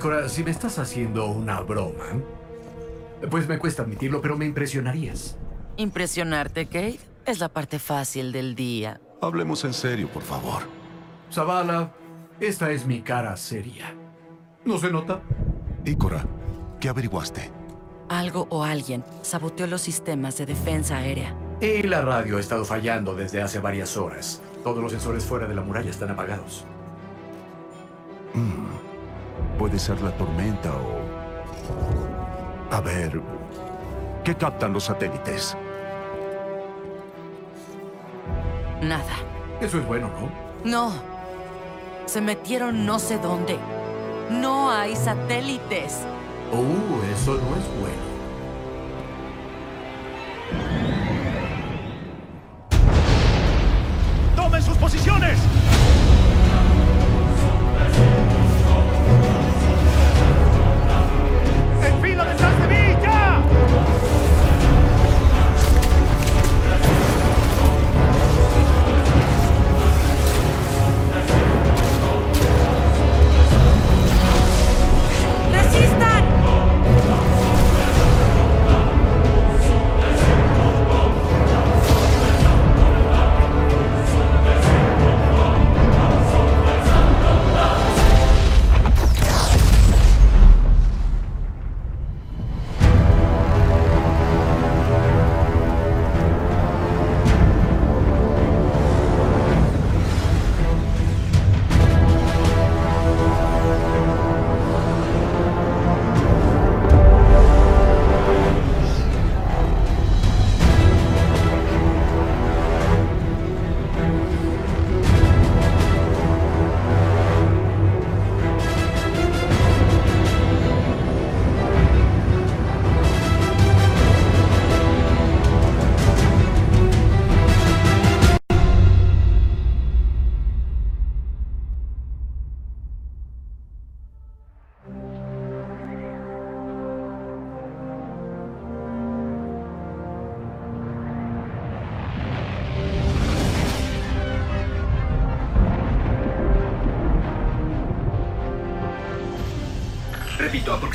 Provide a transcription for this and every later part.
Y Cora, si me estás haciendo una broma, pues me cuesta admitirlo, pero me impresionarías. Impresionarte, Kate, es la parte fácil del día. Hablemos en serio, por favor. Zavala, esta es mi cara seria. ¿No se nota? Ícora, ¿qué averiguaste? Algo o alguien saboteó los sistemas de defensa aérea. Y la radio ha estado fallando desde hace varias horas. Todos los sensores fuera de la muralla están apagados. Puede ser la tormenta o... A ver... ¿Qué captan los satélites? Nada. Eso es bueno, ¿no? No. Se metieron no sé dónde. No hay satélites. Uh, eso no es bueno.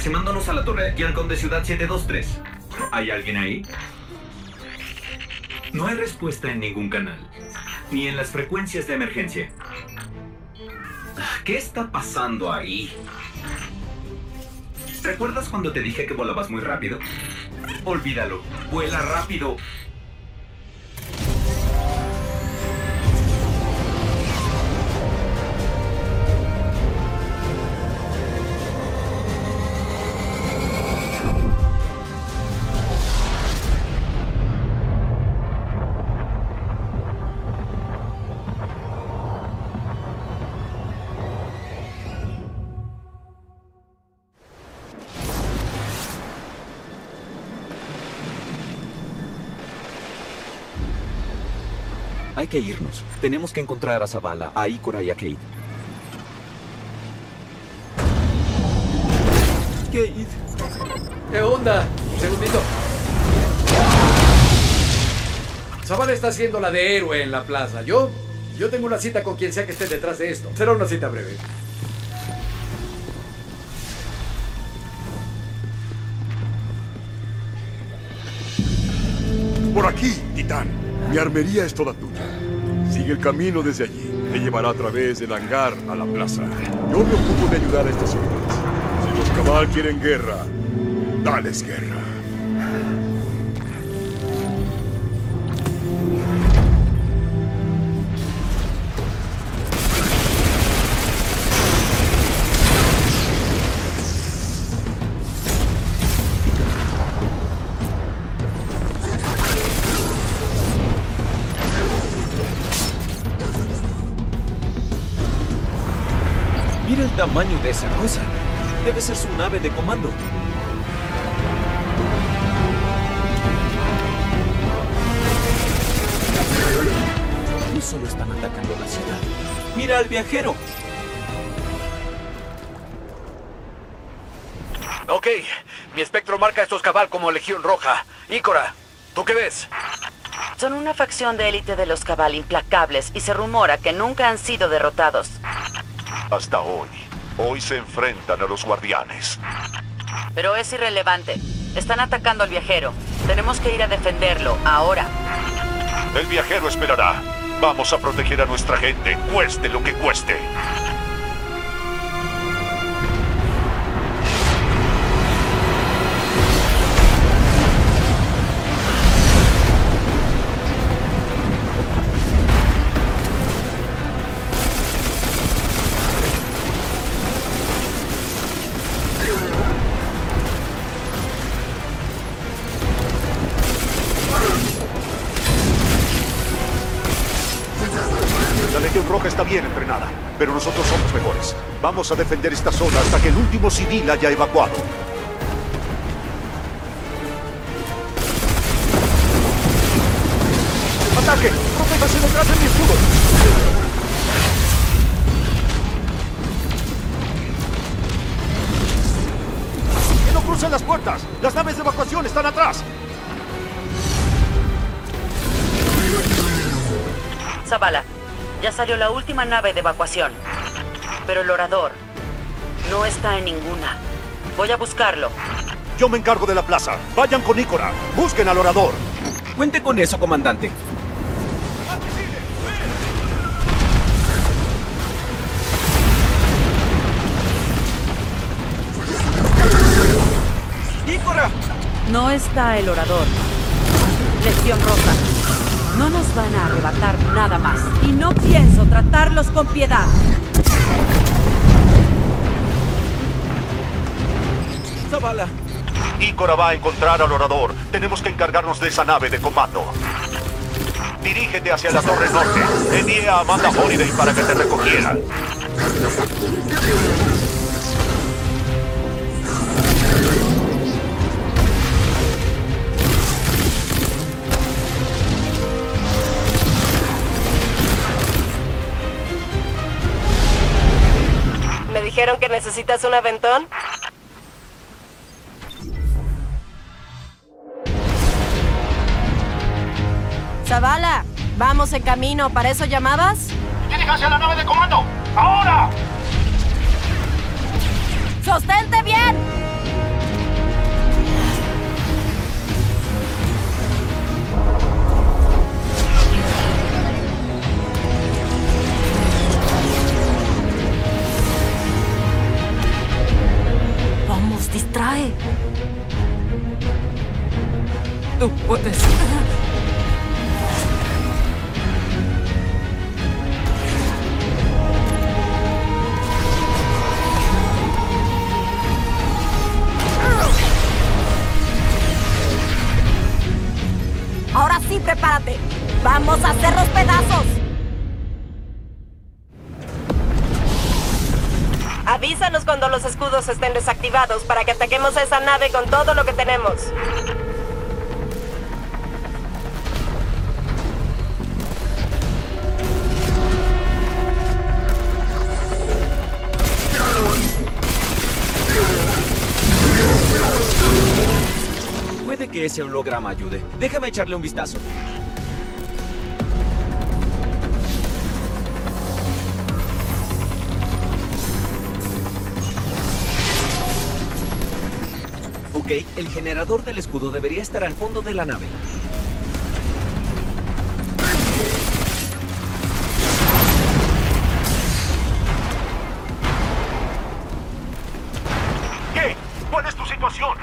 Aproximándonos a la torre Yalcon de Ciudad 723. ¿Hay alguien ahí? No hay respuesta en ningún canal, ni en las frecuencias de emergencia. ¿Qué está pasando ahí? ¿Recuerdas cuando te dije que volabas muy rápido? Olvídalo, vuela rápido. Que irnos. Tenemos que encontrar a Zavala, a Ícora y a Kate. Kate. ¿Qué onda? Un segundito. Zavala está haciendo la de héroe en la plaza. Yo, yo tengo una cita con quien sea que esté detrás de esto. Será una cita breve. Por aquí, Titán. Mi armería es toda tuya. Sigue el camino desde allí. Te llevará a través del hangar a la plaza. Yo me ocupo de ayudar a estos hombres. Si los cabal quieren guerra, dales guerra. Tamaño de esa cosa. Debe ser su nave de comando. No solo están atacando la ciudad. Mira al viajero. Ok, mi espectro marca a estos cabal como Legión Roja. Ícora, ¿tú qué ves? Son una facción de élite de los cabal implacables y se rumora que nunca han sido derrotados. Hasta hoy. Hoy se enfrentan a los guardianes. Pero es irrelevante. Están atacando al viajero. Tenemos que ir a defenderlo, ahora. El viajero esperará. Vamos a proteger a nuestra gente, cueste lo que cueste. Roja está bien entrenada, pero nosotros somos mejores. Vamos a defender esta zona hasta que el último civil haya evacuado. ¡Ataque! ¡Protéjase detrás de mi escudo! ¡Que no crucen las puertas! ¡Las naves de evacuación están atrás! Zavala, ya salió la última nave de evacuación. Pero el orador no está en ninguna. Voy a buscarlo. Yo me encargo de la plaza. Vayan con Ícora. Busquen al orador. Cuente con eso, comandante. ¡Ícora! No está el orador. Legión Roja. No nos van a arrebatar nada más. Y no pienso tratarlos con piedad. Zavala, Ícora va a encontrar al orador. Tenemos que encargarnos de esa nave de comando. Dirígete hacia la torre norte. Envíe a Amanda Holiday para que te recogiera. Dijeron que necesitas un aventón? Zavala, vamos en camino. ¿Para eso llamabas? ¡Diríjase a la nave de comando! ¡Ahora! ¡Sostente bien! Distrae. Tú puedes. Ahora sí, prepárate. Vamos a hacerlos pedazos. Avísanos cuando los escudos estén desactivados para que ataquemos a esa nave con todo lo que tenemos. puede que ese holograma ayude. Déjame echarle un vistazo. Ok, el generador del escudo debería estar al fondo de la nave. ¿Qué? ¿Cuál es tu situación?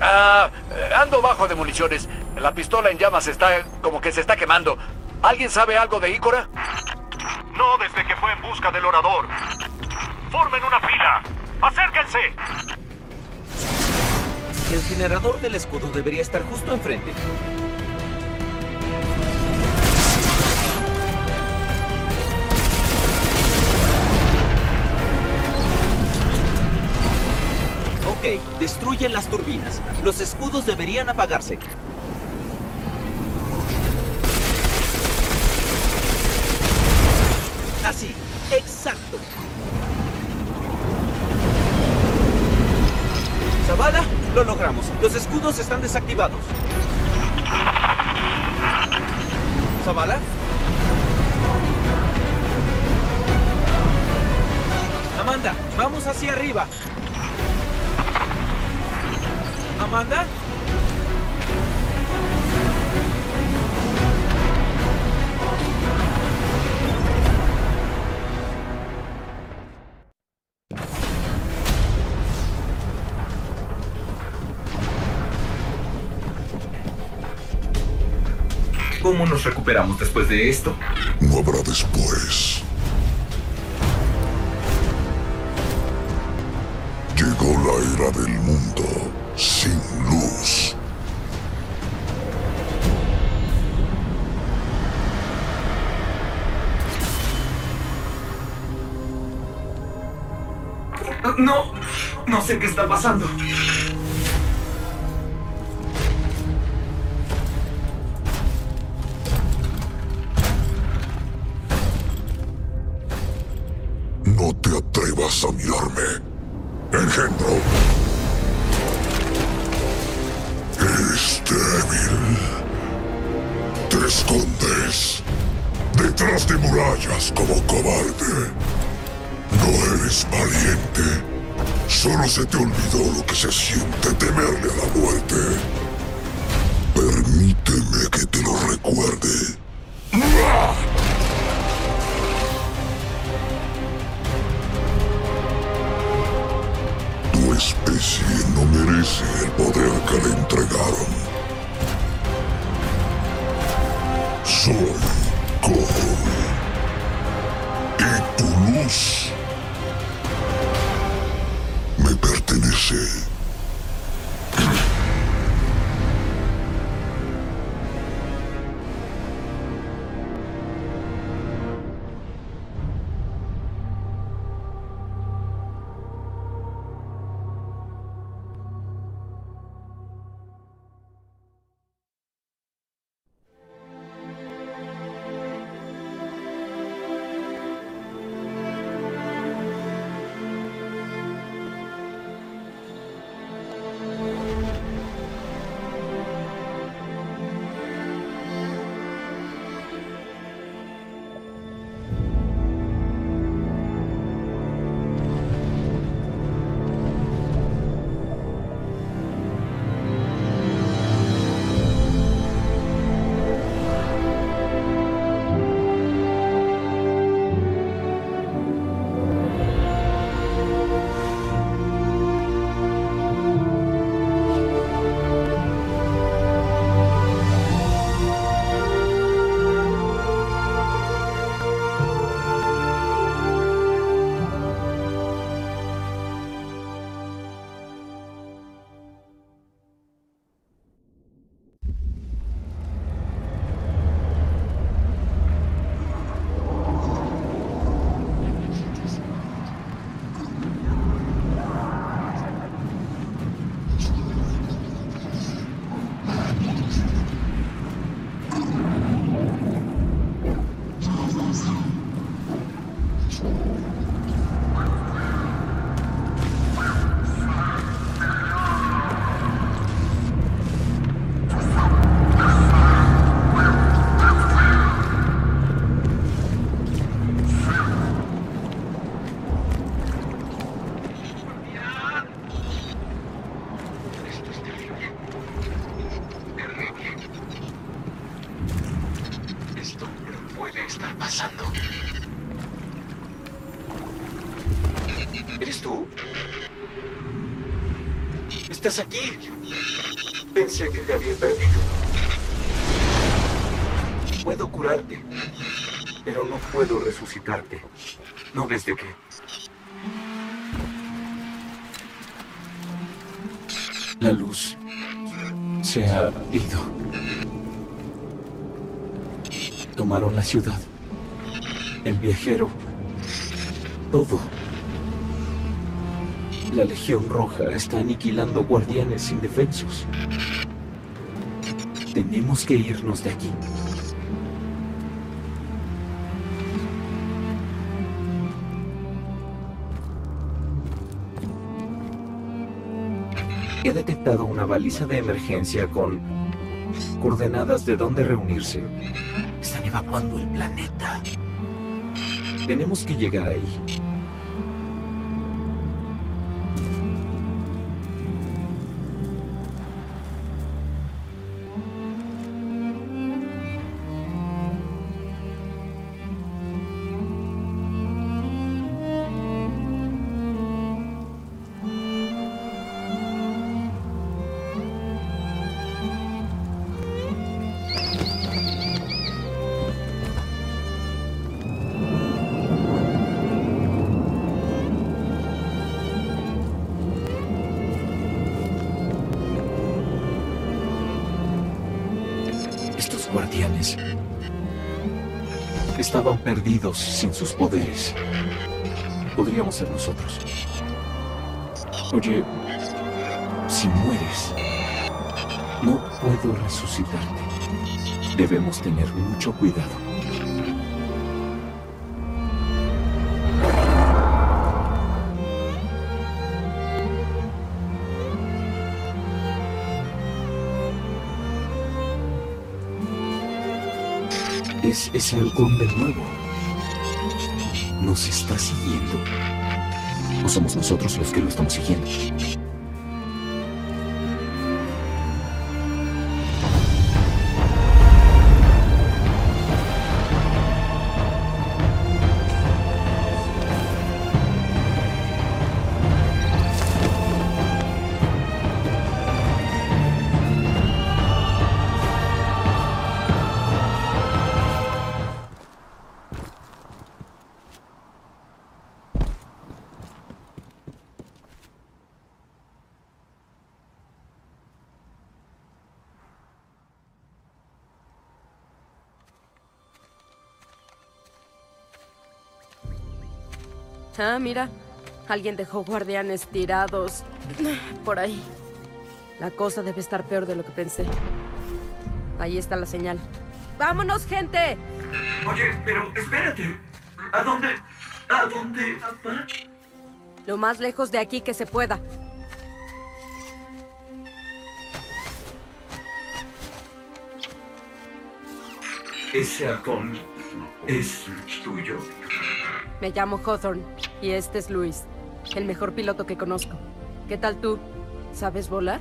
Ah, ando bajo de municiones. La pistola en llamas está como que se está quemando. ¿Alguien sabe algo de Ícora? No desde que fue en busca del orador. Formen una El generador del escudo debería estar justo enfrente. Ok, destruyen las turbinas. Los escudos deberían apagarse. Así, exacto. Zavala, lo logramos. Están desactivados. ¿Cómo nos recuperamos después de esto? No habrá después. Llegó la era del mundo sin luz. No, no sé qué está pasando. Pertenece. ¿Estás aquí? Pensé que te había perdido. Puedo curarte, pero no puedo resucitarte. No desde que... La luz se ha ido. Tomaron la ciudad. El viajero. Todo. La Legión Roja está aniquilando guardianes indefensos. Tenemos que irnos de aquí. He detectado una baliza de emergencia con coordenadas de dónde reunirse. Están evacuando el planeta. Tenemos que llegar ahí. Sin sus poderes. Podríamos ser nosotros. Oye, si mueres, no puedo resucitarte. Debemos tener mucho cuidado. Es ese halcón de nuevo. Nos está siguiendo. ¿O somos nosotros los que lo estamos siguiendo? Alguien dejó guardianes tirados por ahí. La cosa debe estar peor de lo que pensé. Ahí está la señal. ¡Vámonos, gente! Oye, pero espérate. ¿A dónde? ¿A dónde? Lo más lejos de aquí que se pueda. ¿Ese halcón es tuyo? Me llamo Hawthorne y este es Luis, el mejor piloto que conozco. ¿Qué tal tú? ¿Sabes volar?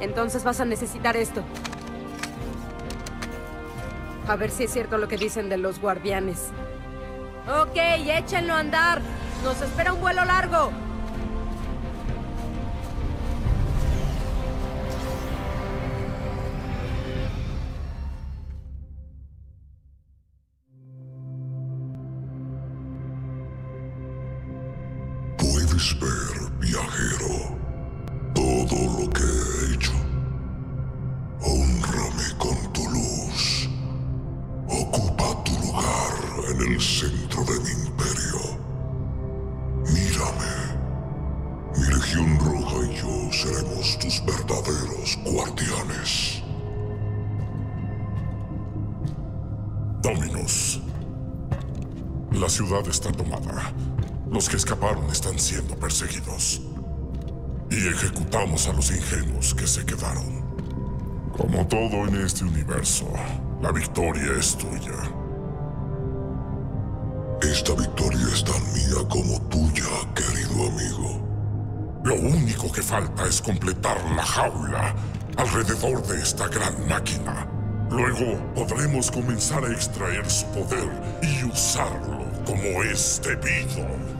Entonces vas a necesitar esto. A ver si es cierto lo que dicen de los guardianes. Ok, échenlo a andar. Nos espera un vuelo largo. Ver, viajero, todo lo que he hecho. Honrame con tu luz. Ocupa tu lugar en el centro de mi imperio. Mírame. Mi Legión Roja y yo seremos tus verdaderos guardianes. Dominus. La ciudad está tomada. Los que escaparon están siendo perseguidos. Y ejecutamos a los ingenuos que se quedaron. Como todo en este universo, la victoria es tuya. Esta victoria es tan mía como tuya, querido amigo. Lo único que falta es completar la jaula alrededor de esta gran máquina. Luego podremos comenzar a extraer su poder y usarlo como es debido.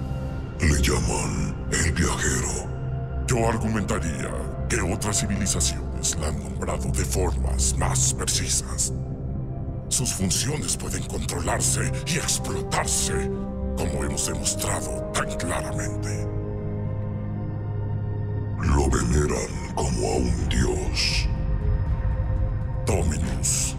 Le llaman el viajero. Yo argumentaría que otras civilizaciones la han nombrado de formas más precisas. Sus funciones pueden controlarse y explotarse, como hemos demostrado tan claramente. Lo veneran como a un dios. Dominus.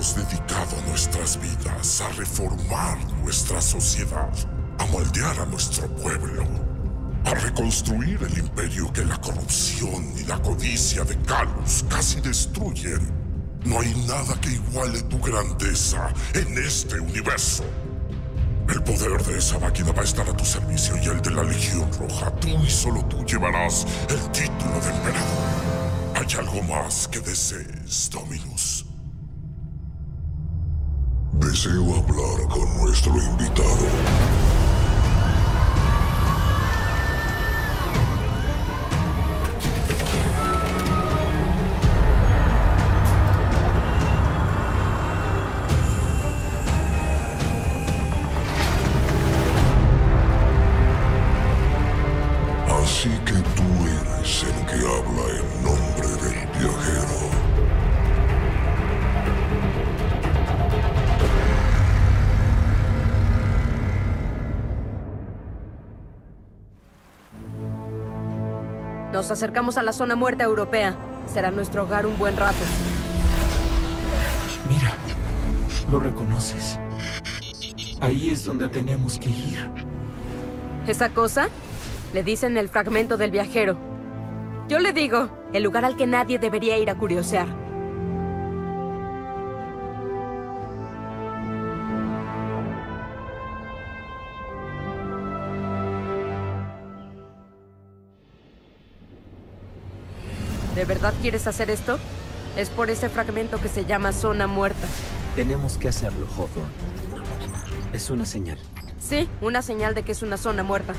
Hemos dedicado nuestras vidas a reformar nuestra sociedad, a moldear a nuestro pueblo, a reconstruir el imperio que la corrupción y la codicia de Calus casi destruyen. No hay nada que iguale tu grandeza en este universo. El poder de esa máquina va a estar a tu servicio y el de la Legión Roja. Tú y solo tú llevarás el título de emperador. ¿Hay algo más que desees, Dominus? Deseo hablar con nuestro invitado. Acercamos a la zona muerta europea. Será nuestro hogar un buen rato. Mira, lo reconoces. Ahí es donde tenemos que ir. ¿Esa cosa? Le dicen el fragmento del viajero. Yo le digo, el lugar al que nadie debería ir a curiosear. ¿De verdad quieres hacer esto? Es por ese fragmento que se llama zona muerta. Tenemos que hacerlo, Hawthorne. Es una señal. Sí, una señal de que es una zona muerta.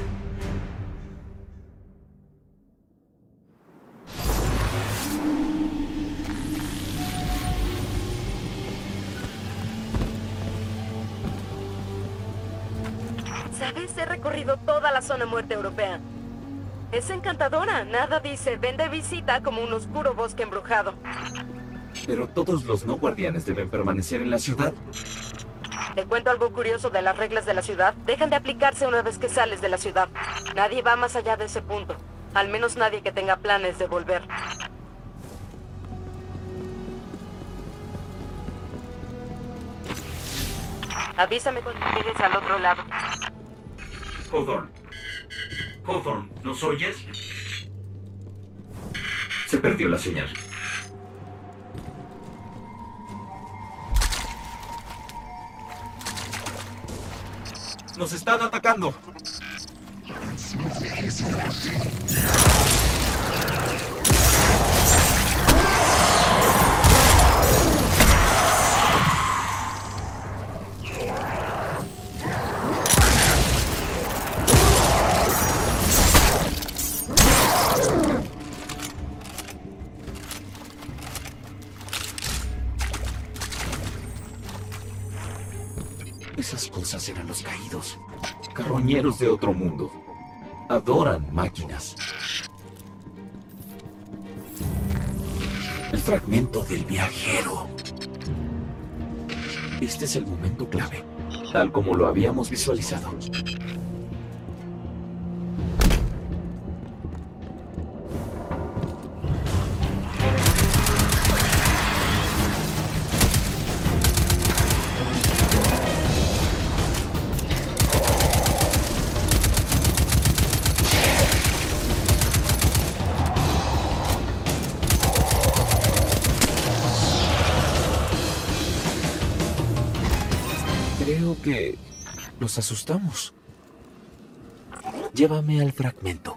¿Sabes? He recorrido toda la zona muerta europea. Es encantadora. Nada dice, ven de visita como un oscuro bosque embrujado. Pero todos los no guardianes deben permanecer en la ciudad. Te cuento algo curioso de las reglas de la ciudad. Dejan de aplicarse una vez que sales de la ciudad. Nadie va más allá de ese punto. Al menos nadie que tenga planes de volver. Avísame cuando llegues al otro lado. Hawthorne. Hawthorne, ¿nos oyes? Se perdió la señal. ¡Nos están atacando! Carroñeros de otro mundo. Adoran máquinas. El fragmento del viajero. Este es el momento clave, tal como lo habíamos visualizado. Los asustamos. Llévame al fragmento.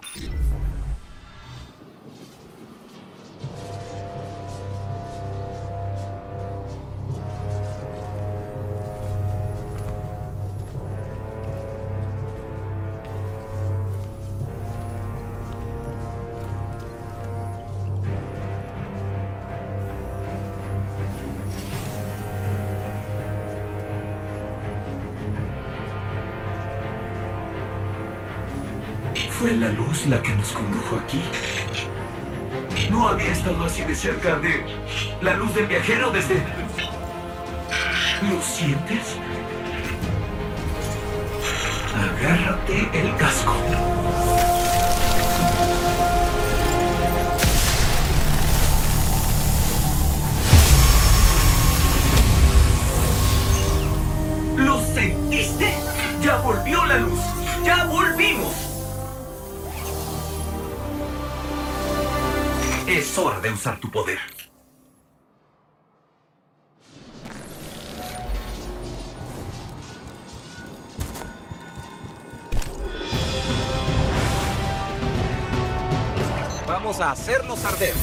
¿Fue la luz la que nos condujo aquí? No había estado así de cerca de la luz del viajero desde... ¿Lo sientes? Agárrate el casco. ¿Lo sentiste? Ya volvió la luz. Hora de usar tu poder. Vamos a hacernos arder.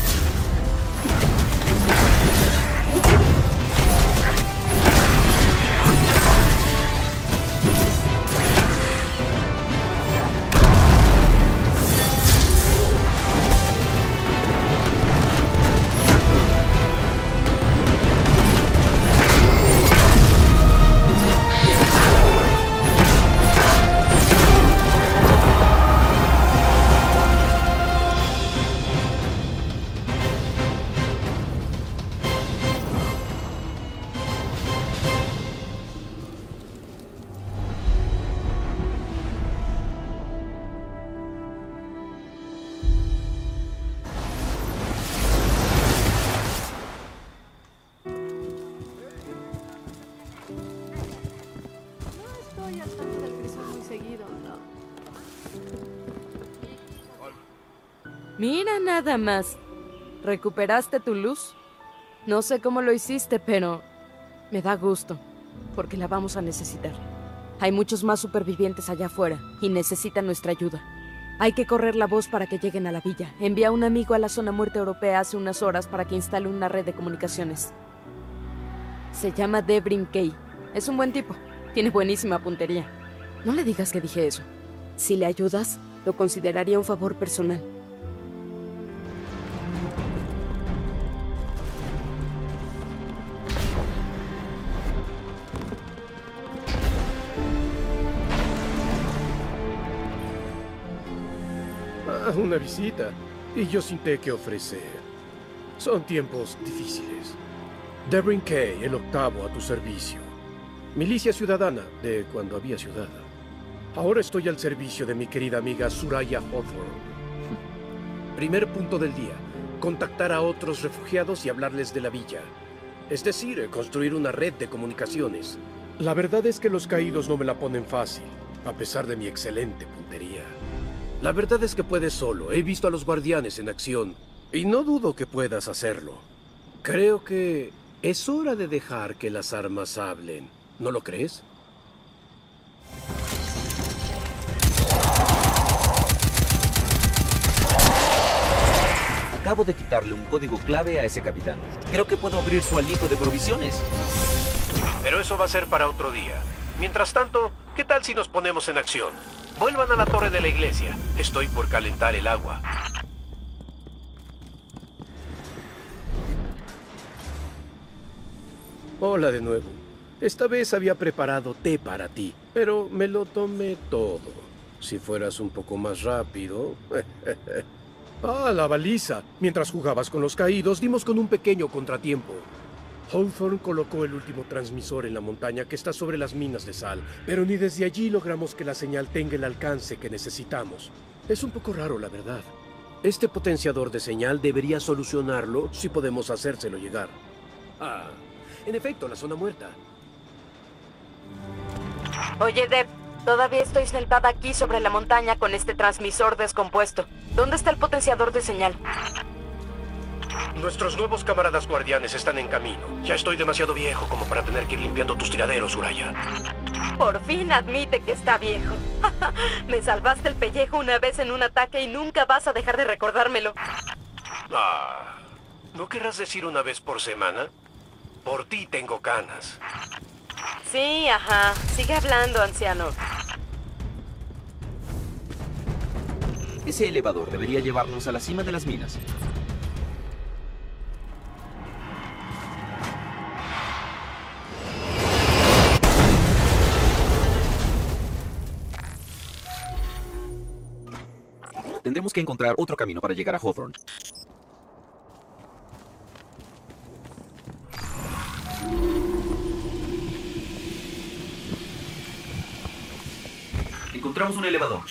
Nada más. ¿Recuperaste tu luz? No sé cómo lo hiciste, pero me da gusto, porque la vamos a necesitar. Hay muchos más supervivientes allá afuera y necesitan nuestra ayuda. Hay que correr la voz para que lleguen a la villa. Envía a un amigo a la zona muerte europea hace unas horas para que instale una red de comunicaciones. Se llama Debrin Kay. Es un buen tipo. Tiene buenísima puntería. No le digas que dije eso. Si le ayudas, lo consideraría un favor personal. Una visita. Y yo sin té que ofrecer. Son tiempos difíciles. Debrin Kay, el octavo a tu servicio. Milicia ciudadana de cuando había ciudad. Ahora estoy al servicio de mi querida amiga Suraya Hawthorne. Primer punto del día. Contactar a otros refugiados y hablarles de la villa. Es decir, construir una red de comunicaciones. La verdad es que los caídos no me la ponen fácil, a pesar de mi excelente puntería. La verdad es que puedes solo. He visto a los guardianes en acción. Y no dudo que puedas hacerlo. Creo que es hora de dejar que las armas hablen. ¿No lo crees? Acabo de quitarle un código clave a ese capitán. Creo que puedo abrir su alijo de provisiones. Pero eso va a ser para otro día. Mientras tanto, ¿qué tal si nos ponemos en acción? Vuelvan a la torre de la iglesia. Estoy por calentar el agua. Hola de nuevo. Esta vez había preparado té para ti, pero me lo tomé todo. Si fueras un poco más rápido... ah, la baliza. Mientras jugabas con los caídos, dimos con un pequeño contratiempo. Hawthorne colocó el último transmisor en la montaña que está sobre las minas de sal, pero ni desde allí logramos que la señal tenga el alcance que necesitamos. Es un poco raro, la verdad. Este potenciador de señal debería solucionarlo si podemos hacérselo llegar. Ah, en efecto, la zona muerta. Oye, Deb, todavía estoy sentada aquí sobre la montaña con este transmisor descompuesto. ¿Dónde está el potenciador de señal? Nuestros nuevos camaradas guardianes están en camino. Ya estoy demasiado viejo como para tener que ir limpiando tus tiraderos, Uraya. Por fin admite que está viejo. Me salvaste el pellejo una vez en un ataque y nunca vas a dejar de recordármelo. Ah, ¿no querrás decir una vez por semana? Por ti tengo canas. Sí, ajá. Sigue hablando, anciano. Ese elevador debería llevarnos a la cima de las minas. Tendremos que encontrar otro camino para llegar a Hawthorne. Encontramos un elevador.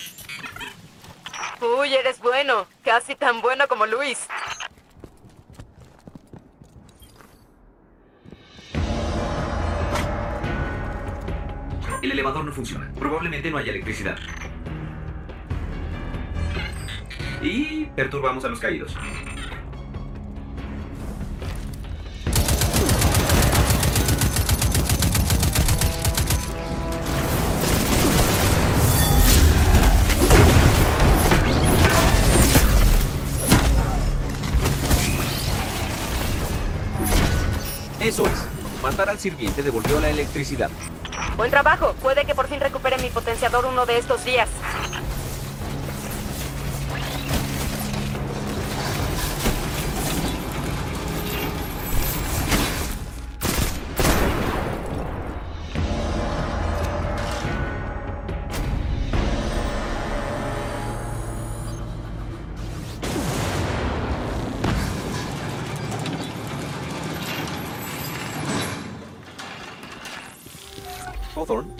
Uy, eres bueno. Casi tan bueno como Luis. El elevador no funciona. Probablemente no haya electricidad. Y perturbamos a los caídos. Eso es. Matar al sirviente devolvió la electricidad. Buen trabajo. Puede que por fin recupere mi potenciador uno de estos días.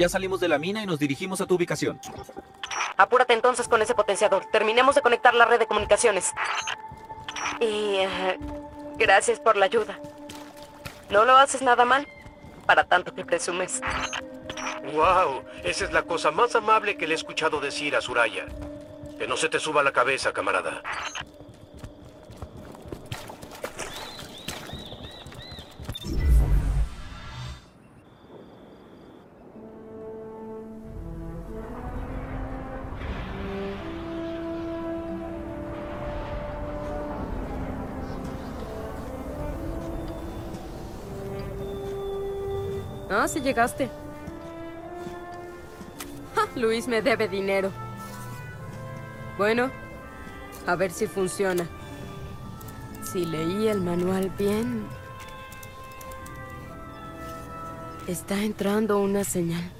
Ya salimos de la mina y nos dirigimos a tu ubicación. Apúrate entonces con ese potenciador. Terminemos de conectar la red de comunicaciones. Y... eh, gracias por la ayuda. No lo haces nada mal, para tanto que presumes. ¡Wow! Esa es la cosa más amable que le he escuchado decir a Suraya. Que no se te suba la cabeza, camarada. Ah, llegaste. Ja, Luis me debe dinero. Bueno, a ver si funciona. Si leí el manual bien... Está entrando una señal.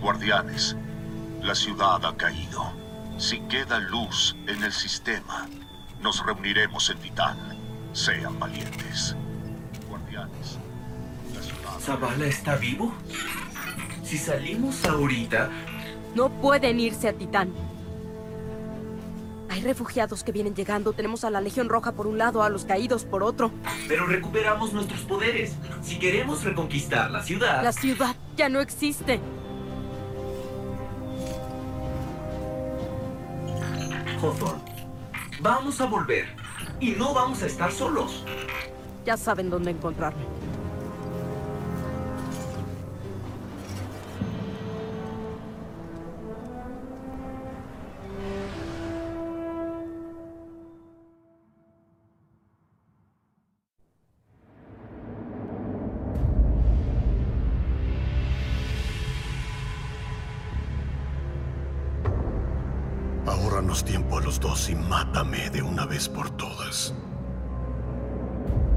Guardianes, la ciudad ha caído. Si queda luz en el sistema, nos reuniremos en Titán. Sean valientes. Guardianes. ¿Zavala está vivo? Si salimos ahorita, No pueden irse a Titán. Hay refugiados que vienen llegando. Tenemos a la Legión Roja por un lado, a los caídos por otro. pero recuperamos nuestros poderes. Si queremos reconquistar la ciudad... La ciudad ya no existe. Hawthorne, vamos a volver. Y no vamos a estar solos. Ya saben dónde encontrarme. Vez por todas.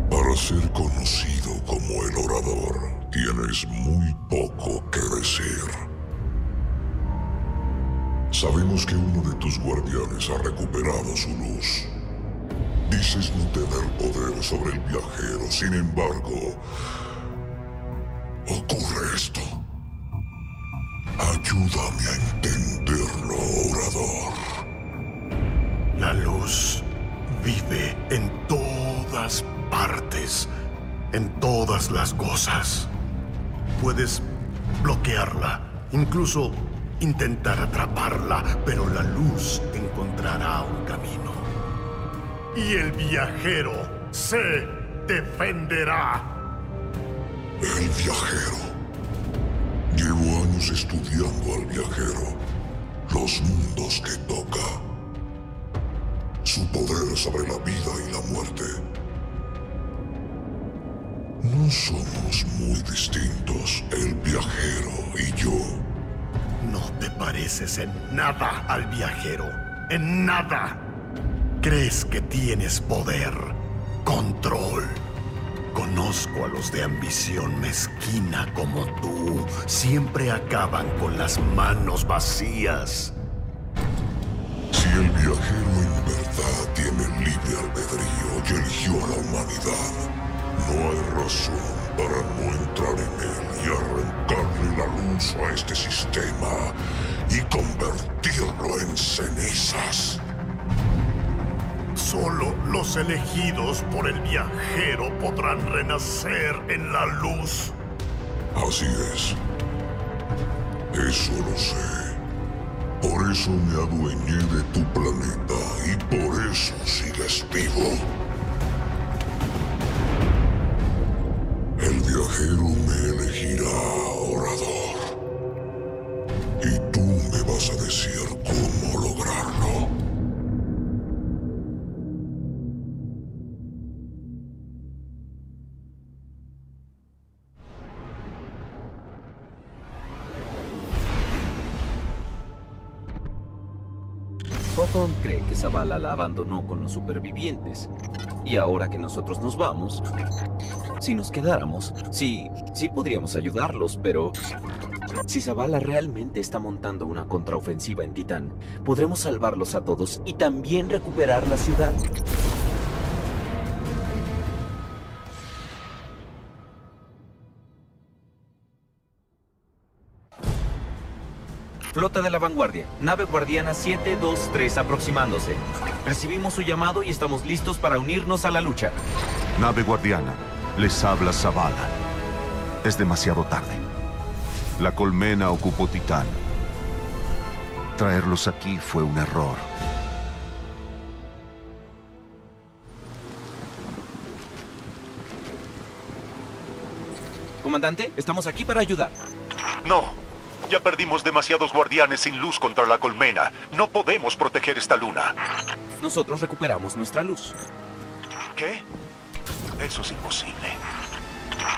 Para ser conocido como el orador, tienes muy poco que decir. Sabemos que uno de tus guardianes ha recuperado su luz. Dices no tener poder sobre el viajero, sin embargo, ocurre esto. Ayúdame a entenderlo, orador. La luz vive en todas partes, en todas las cosas. Puedes bloquearla, incluso intentar atraparla, pero la luz encontrará un camino. Y el viajero se defenderá. El viajero. Llevo años estudiando al viajero, los mundos que toca, poder sobre la vida y la muerte. No somos muy distintos, el viajero y yo. No te pareces en nada al viajero. En nada. Crees que tienes poder, control. Conozco a los de ambición mezquina como tú. Siempre acaban con las manos vacías. Si el viajero no hay razón para no entrar en él y arrancarle la luz a este sistema y convertirlo en cenizas. Solo los elegidos por el viajero podrán renacer en la luz. Así es. Eso lo sé. Por eso me adueñé de tu planeta y por eso sigues vivo. Viajero me elegirá, orador. Y tú me vas a decir cómo lograrlo. Hawthorne cree que Zavala la abandonó con los supervivientes. Y ahora que nosotros nos vamos, si nos quedáramos, sí, sí podríamos ayudarlos, pero si Zavala realmente está montando una contraofensiva en Titán, podremos salvarlos a todos y también recuperar la ciudad. Flota de la vanguardia, nave guardiana 723 aproximándose. Recibimos su llamado y estamos listos para unirnos a la lucha. Nave guardiana, les habla Zavala. Es demasiado tarde. La colmena ocupó Titán. Traerlos aquí fue un error. Comandante, estamos aquí para ayudar. No. Ya perdimos demasiados guardianes sin luz contra la colmena. No podemos proteger esta luna. Nosotros recuperamos nuestra luz. ¿Qué? Eso es imposible.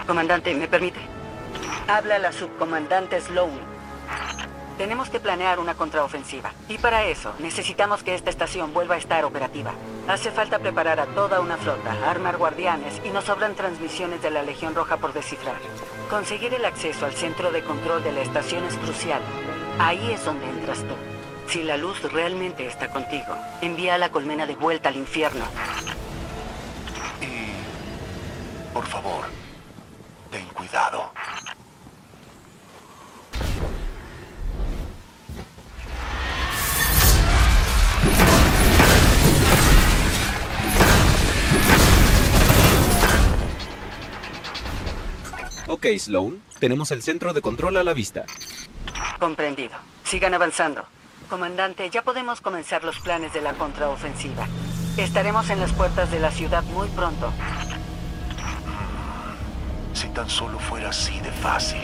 Comandante, ¿me permite? Habla la subcomandante Sloan. Tenemos que planear una contraofensiva. Y para eso, necesitamos que esta estación vuelva a estar operativa. Hace falta preparar a toda una flota, armar guardianes y nos sobran transmisiones de la Legión Roja por descifrar. Conseguir el acceso al centro de control de la estación es crucial. Ahí es donde entras tú. Si la luz realmente está contigo, envía a la colmena de vuelta al infierno. Por favor, ten cuidado. Ok, Sloan, tenemos el centro de control a la vista. Comprendido. Sigan avanzando. Comandante, ya podemos comenzar los planes de la contraofensiva. Estaremos en las puertas de la ciudad muy pronto. Si tan solo fuera así de fácil.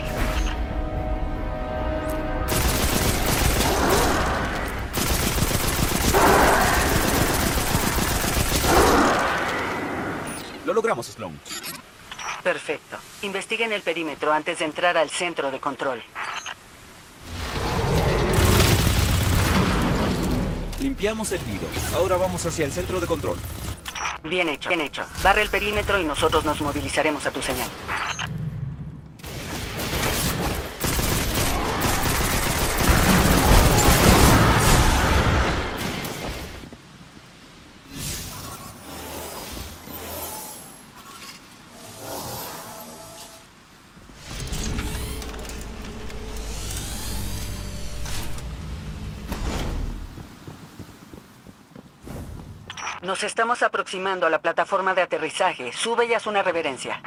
Lo logramos, Sloan. Perfecto. Investiguen el perímetro antes de entrar al centro de control. Limpiamos el nido. Ahora vamos hacia el centro de control. Bien hecho, bien hecho. Barre el perímetro y nosotros nos movilizaremos a tu señal. Nos estamos aproximando a la plataforma de aterrizaje. Sube y haz una reverencia.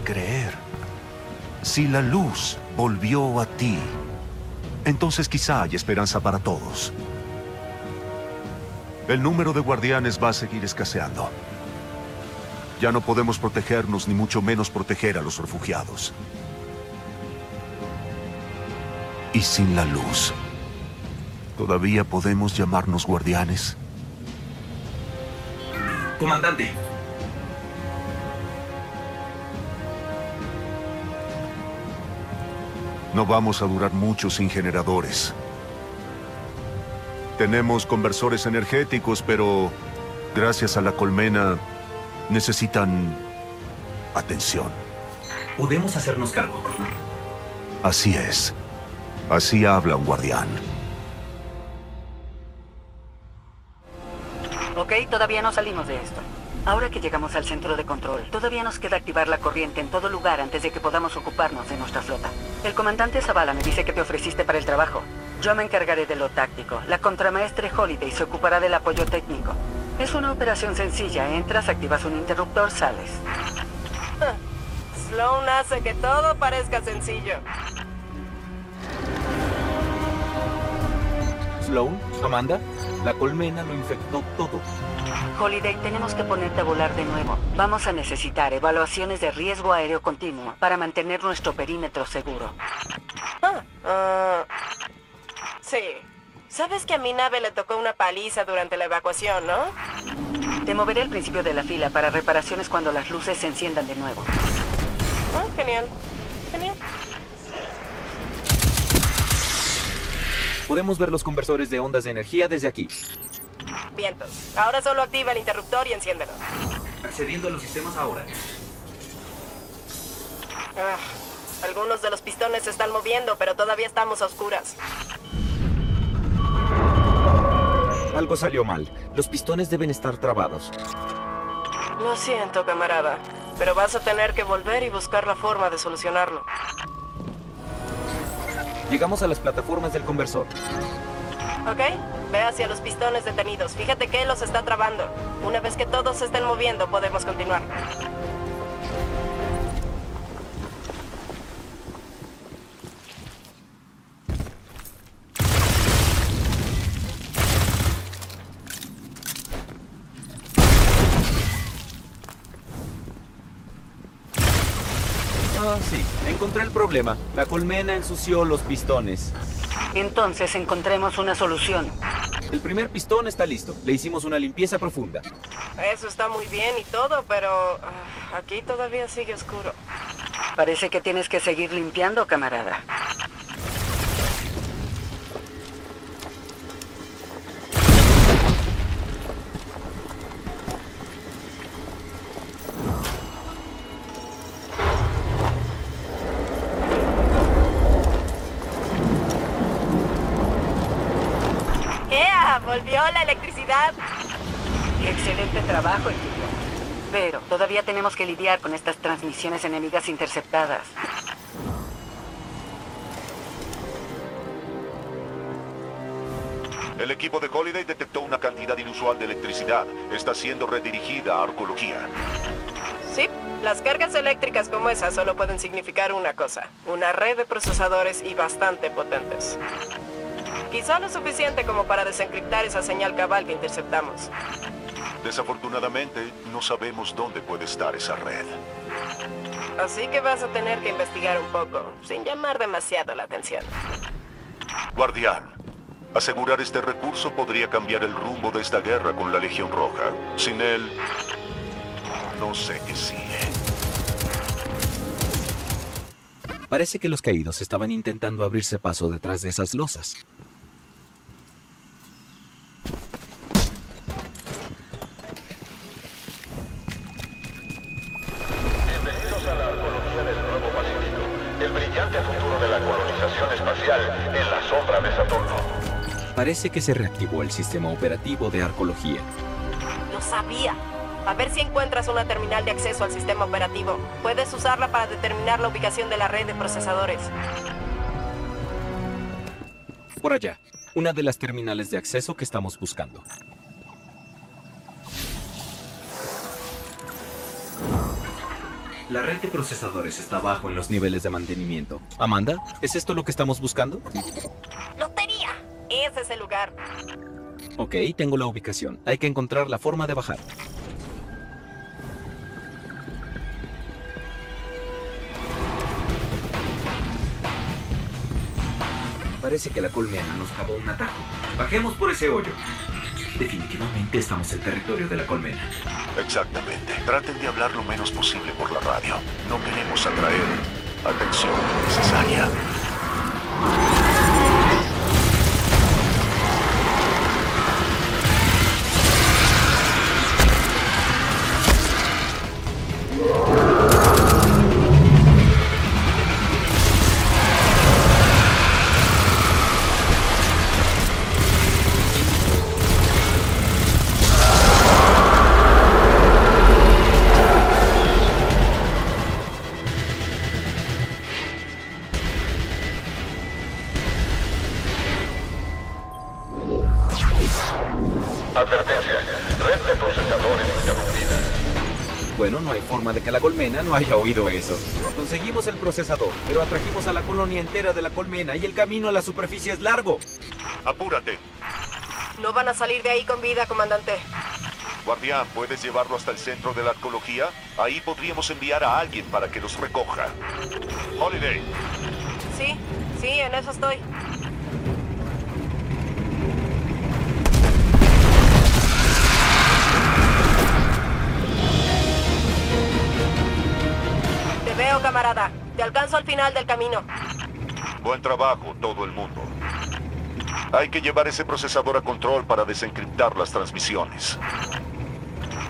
Creer. Si la luz volvió a ti, entonces quizá hay esperanza para todos. El número de guardianes va a seguir escaseando. Ya no podemos protegernos ni mucho menos proteger a los refugiados. Y sin la luz, ¿todavía podemos llamarnos guardianes? Comandante, No vamos a durar mucho sin generadores. Tenemos conversores energéticos, pero gracias a la colmena necesitan atención. podemos hacernos cargo. Así es. Así habla un guardián. Ok, todavía no salimos de esto. Ahora que llegamos al centro de control, todavía nos queda activar la corriente en todo lugar antes de que podamos ocuparnos de nuestra flota. El comandante Zavala me dice que te ofreciste para el trabajo. Yo me encargaré de lo táctico. La contramaestre Holiday se ocupará del apoyo técnico. Es una operación sencilla. Entras, activas un interruptor, sales. Sloan hace que todo parezca sencillo. Sloan, Amanda, la colmena lo infectó todo. Holiday, tenemos que ponerte a volar de nuevo. Vamos a necesitar evaluaciones de riesgo aéreo continuo para mantener nuestro perímetro seguro. Ah, ah, sí. Sabes que a mi nave le tocó una paliza durante la evacuación, ¿no? Te moveré al principio de la fila para reparaciones cuando las luces se enciendan de nuevo. Ah. Genial. Podemos ver los conversores de ondas de energía desde aquí. Vientos. Ahora solo activa el interruptor y enciéndelo. Accediendo a los sistemas ahora. Ah, algunos de los pistones se están moviendo, pero todavía estamos a oscuras. Algo salió mal. Los pistones deben estar trabados. Lo siento, camarada, pero vas a tener que volver y buscar la forma de solucionarlo. Llegamos a las plataformas del conversor. ¿Ok? Ve hacia los pistones detenidos. Fíjate que él los está trabando. Una vez que todos se estén moviendo, podemos continuar. Encontré el problema. La colmena ensució los pistones. Entonces encontremos una solución. El primer pistón está listo. Le hicimos una limpieza profunda. Eso está muy bien y todo, pero ah, aquí todavía sigue oscuro. Parece que tienes que seguir limpiando, camarada. ¡Volvió la electricidad! Excelente trabajo, equipo. Pero todavía tenemos que lidiar con estas transmisiones enemigas interceptadas. El equipo de Holiday detectó una cantidad inusual de electricidad. Está siendo redirigida a arqueología. Sí, las cargas eléctricas como esa solo pueden significar una cosa. Una red de procesadores y bastante potentes. Quizá lo suficiente como para desencriptar esa señal cabal que interceptamos. Desafortunadamente, no sabemos dónde puede estar esa red. Así que vas a tener que investigar un poco, sin llamar demasiado la atención. Guardián, asegurar este recurso podría cambiar el rumbo de esta guerra con la Legión Roja. Sin él, no sé qué sigue. Parece que los caídos estaban intentando abrirse paso detrás de esas losas. Bienvenidos a la arqueología del Nuevo Pacífico, el brillante futuro de la colonización espacial en la sombra de Saturno. Parece que se reactivó el sistema operativo de arqueología. Lo sabía. A ver si encuentras una terminal de acceso al sistema operativo. Puedes usarla para determinar la ubicación de la red de procesadores. Por allá, una de las terminales de acceso que estamos buscando. La red de procesadores está bajo en los niveles de mantenimiento. Amanda, ¿es esto lo que estamos buscando? ¡Lotería! Ese es el lugar. Ok, tengo la ubicación. Hay que encontrar la forma de bajar. Parece que la colmena nos cavó un atajo. Bajemos por ese hoyo. Definitivamente estamos en territorio de la colmena. Exactamente. Traten de hablar lo menos posible por la radio. No queremos atraer atención innecesaria. No haya oído eso. Conseguimos el procesador, pero atrajimos a la colonia entera de la colmena y el camino a la superficie es largo. Apúrate. No van a salir de ahí con vida, comandante. Guardián, ¿puedes llevarlo hasta el centro de la arqueología? Ahí podríamos enviar a alguien para que los recoja. Holiday, Sí, sí, en eso estoy. Veo, camarada. Te alcanzo al final del camino. buen trabajo, todo el mundo. Hay que llevar ese procesador a control para desencriptar las transmisiones.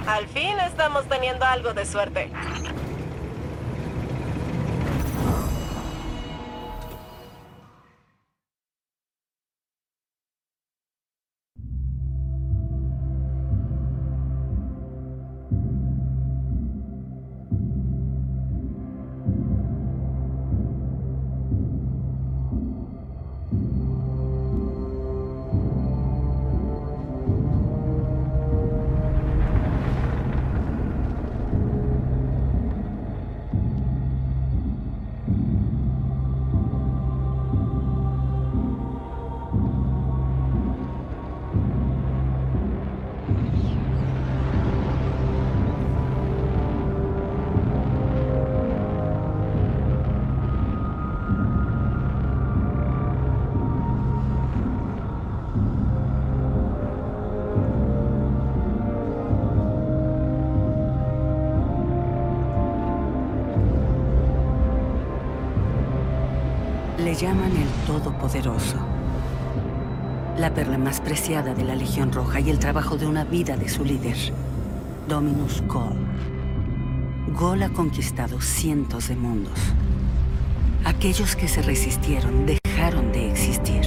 Al fin estamos teniendo algo de suerte. Llaman el Todopoderoso. La perla más preciada de la Legión Roja y el trabajo de una vida de su líder, Dominus Gol. Gol ha conquistado cientos de mundos. Aquellos que se resistieron dejaron de existir,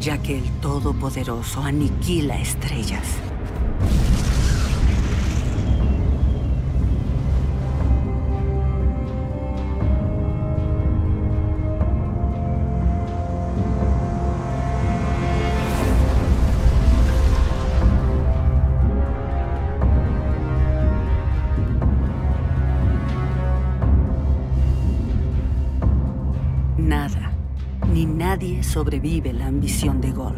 ya que el Todopoderoso aniquila estrellas. Sobrevive la ambición de Gol.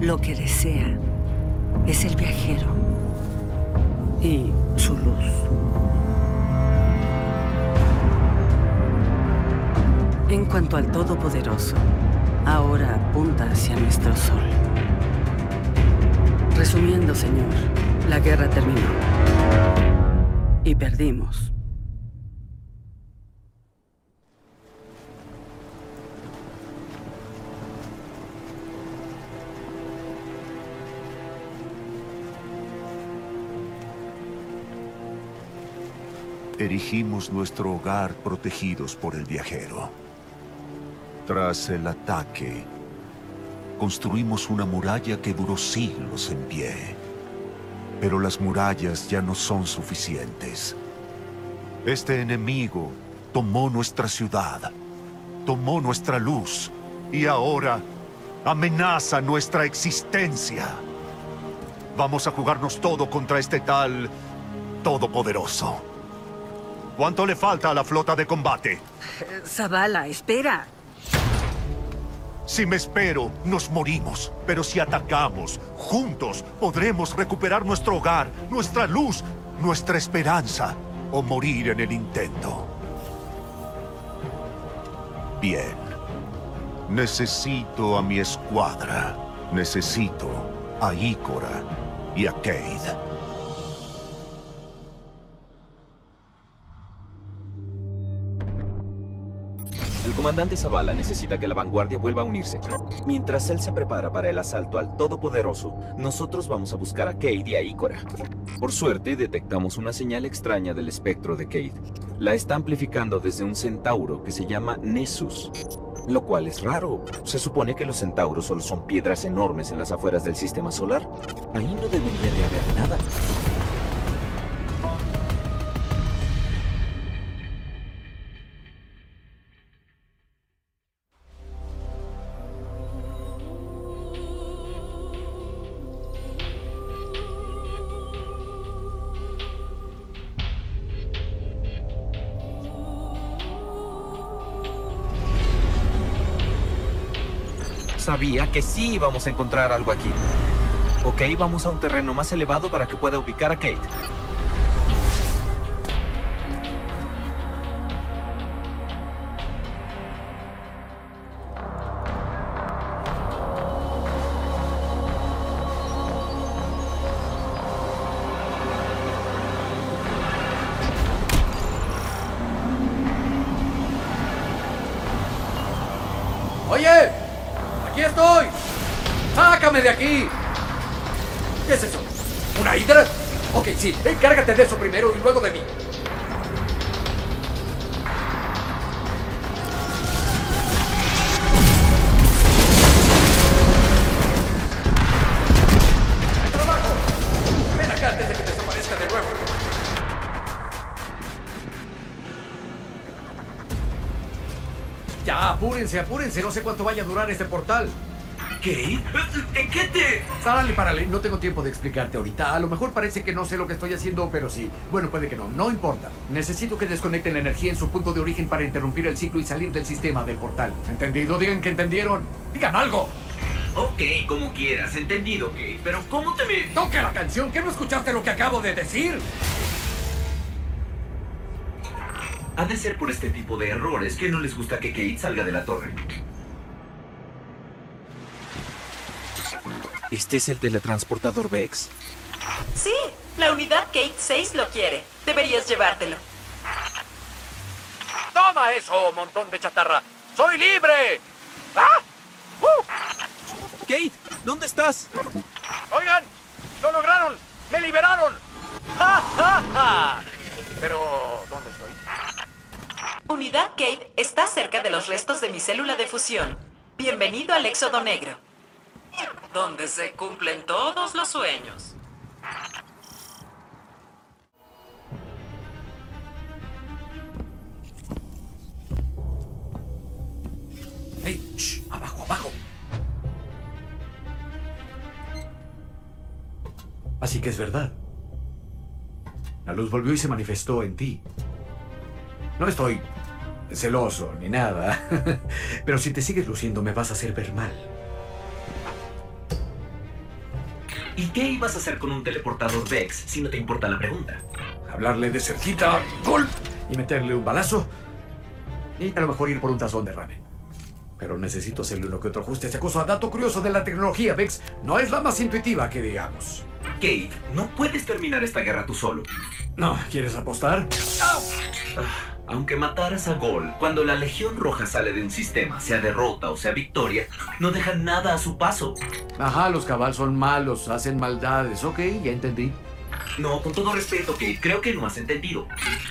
Lo que desea es el viajero y su luz. En cuanto al Todopoderoso, ahora apunta hacia nuestro sol. Resumiendo, señor, la guerra terminó. Y perdimos. Erigimos nuestro hogar protegidos por el viajero. Tras el ataque, construimos una muralla que duró siglos en pie. Pero las murallas ya no son suficientes. Este enemigo tomó nuestra ciudad, tomó nuestra luz y ahora amenaza nuestra existencia. Vamos a jugarnos todo contra este tal todopoderoso. ¿Cuánto le falta a la flota de combate? Zavala, espera. Si me espero, nos morimos. Pero si atacamos, juntos podremos recuperar nuestro hogar, nuestra luz, nuestra esperanza, o morir en el intento. Bien. Necesito a mi escuadra. Necesito a Ícora y a Cade. Comandante Zavala necesita que la vanguardia vuelva a unirse. Mientras él se prepara para el asalto al Todopoderoso, nosotros vamos a buscar a Cade y a Ícora. Por suerte, detectamos una señal extraña del espectro de Cade. La está amplificando desde un centauro que se llama Nessus. Lo cual es raro. Se supone que los centauros solo son piedras enormes en las afueras del sistema solar. Ahí no debería de haber nada. Que sí íbamos a encontrar algo aquí. Ok, vamos a un terreno más elevado para que pueda ubicar a Kate. Apúrense, apúrense. No sé cuánto vaya a durar este portal. ¿Qué? ¿En qué te...? Sárale, párale. No tengo tiempo de explicarte ahorita. A lo mejor parece que no sé lo que estoy haciendo, pero sí. Bueno, puede que no. No importa. Necesito que desconecten la energía en su punto de origen para interrumpir el ciclo y salir del sistema del portal. ¿Entendido? Digan que entendieron. ¡Digan algo! Ok, como quieras, entendido, Kate. Pero ¿cómo te me...? ¡Toque la canción! ¿Que no escuchaste lo que acabo de decir? Ha de ser por este tipo de errores que no les gusta que Kate salga de la torre. Este es el teletransportador Vex. Sí, la unidad Kate 6 lo quiere. Deberías llevártelo. ¡Toma! Eso, montón de chatarra. ¡Soy libre! ¡Ah! ¡Uh! Kate, ¿dónde estás? Oigan, lo lograron. Me liberaron. ¡Ja, ja, ja! Pero, ¿dónde estoy? Unidad Kate está cerca de los restos de mi célula de fusión. Bienvenido al Éxodo Negro, donde se cumplen todos los sueños. ¡Hey! ¡Shh! ¡Abajo, abajo! Así que es verdad. La luz volvió y se manifestó en ti. No estoy celoso ni nada, pero si te sigues luciendo me vas a hacer ver mal. ¿Y qué ibas a hacer con un teleportador Vex si no te importa la pregunta? Hablarle de cerquita, gol, y meterle un balazo. Y a lo mejor ir por un tazón de ramen. Pero necesito hacerle uno que otro ajuste. Este acoso a dato curioso de la tecnología, Vex, no es la más intuitiva que digamos. Kate, no puedes terminar esta guerra tú solo. No, ¿quieres apostar? Ah, aunque mataras a Gol, cuando la Legión Roja sale de un sistema, sea derrota o sea victoria, no dejan nada a su paso. Ajá, los cabal son malos, hacen maldades. Ok, ya entendí. No, con todo respeto, Kate, creo que no has entendido.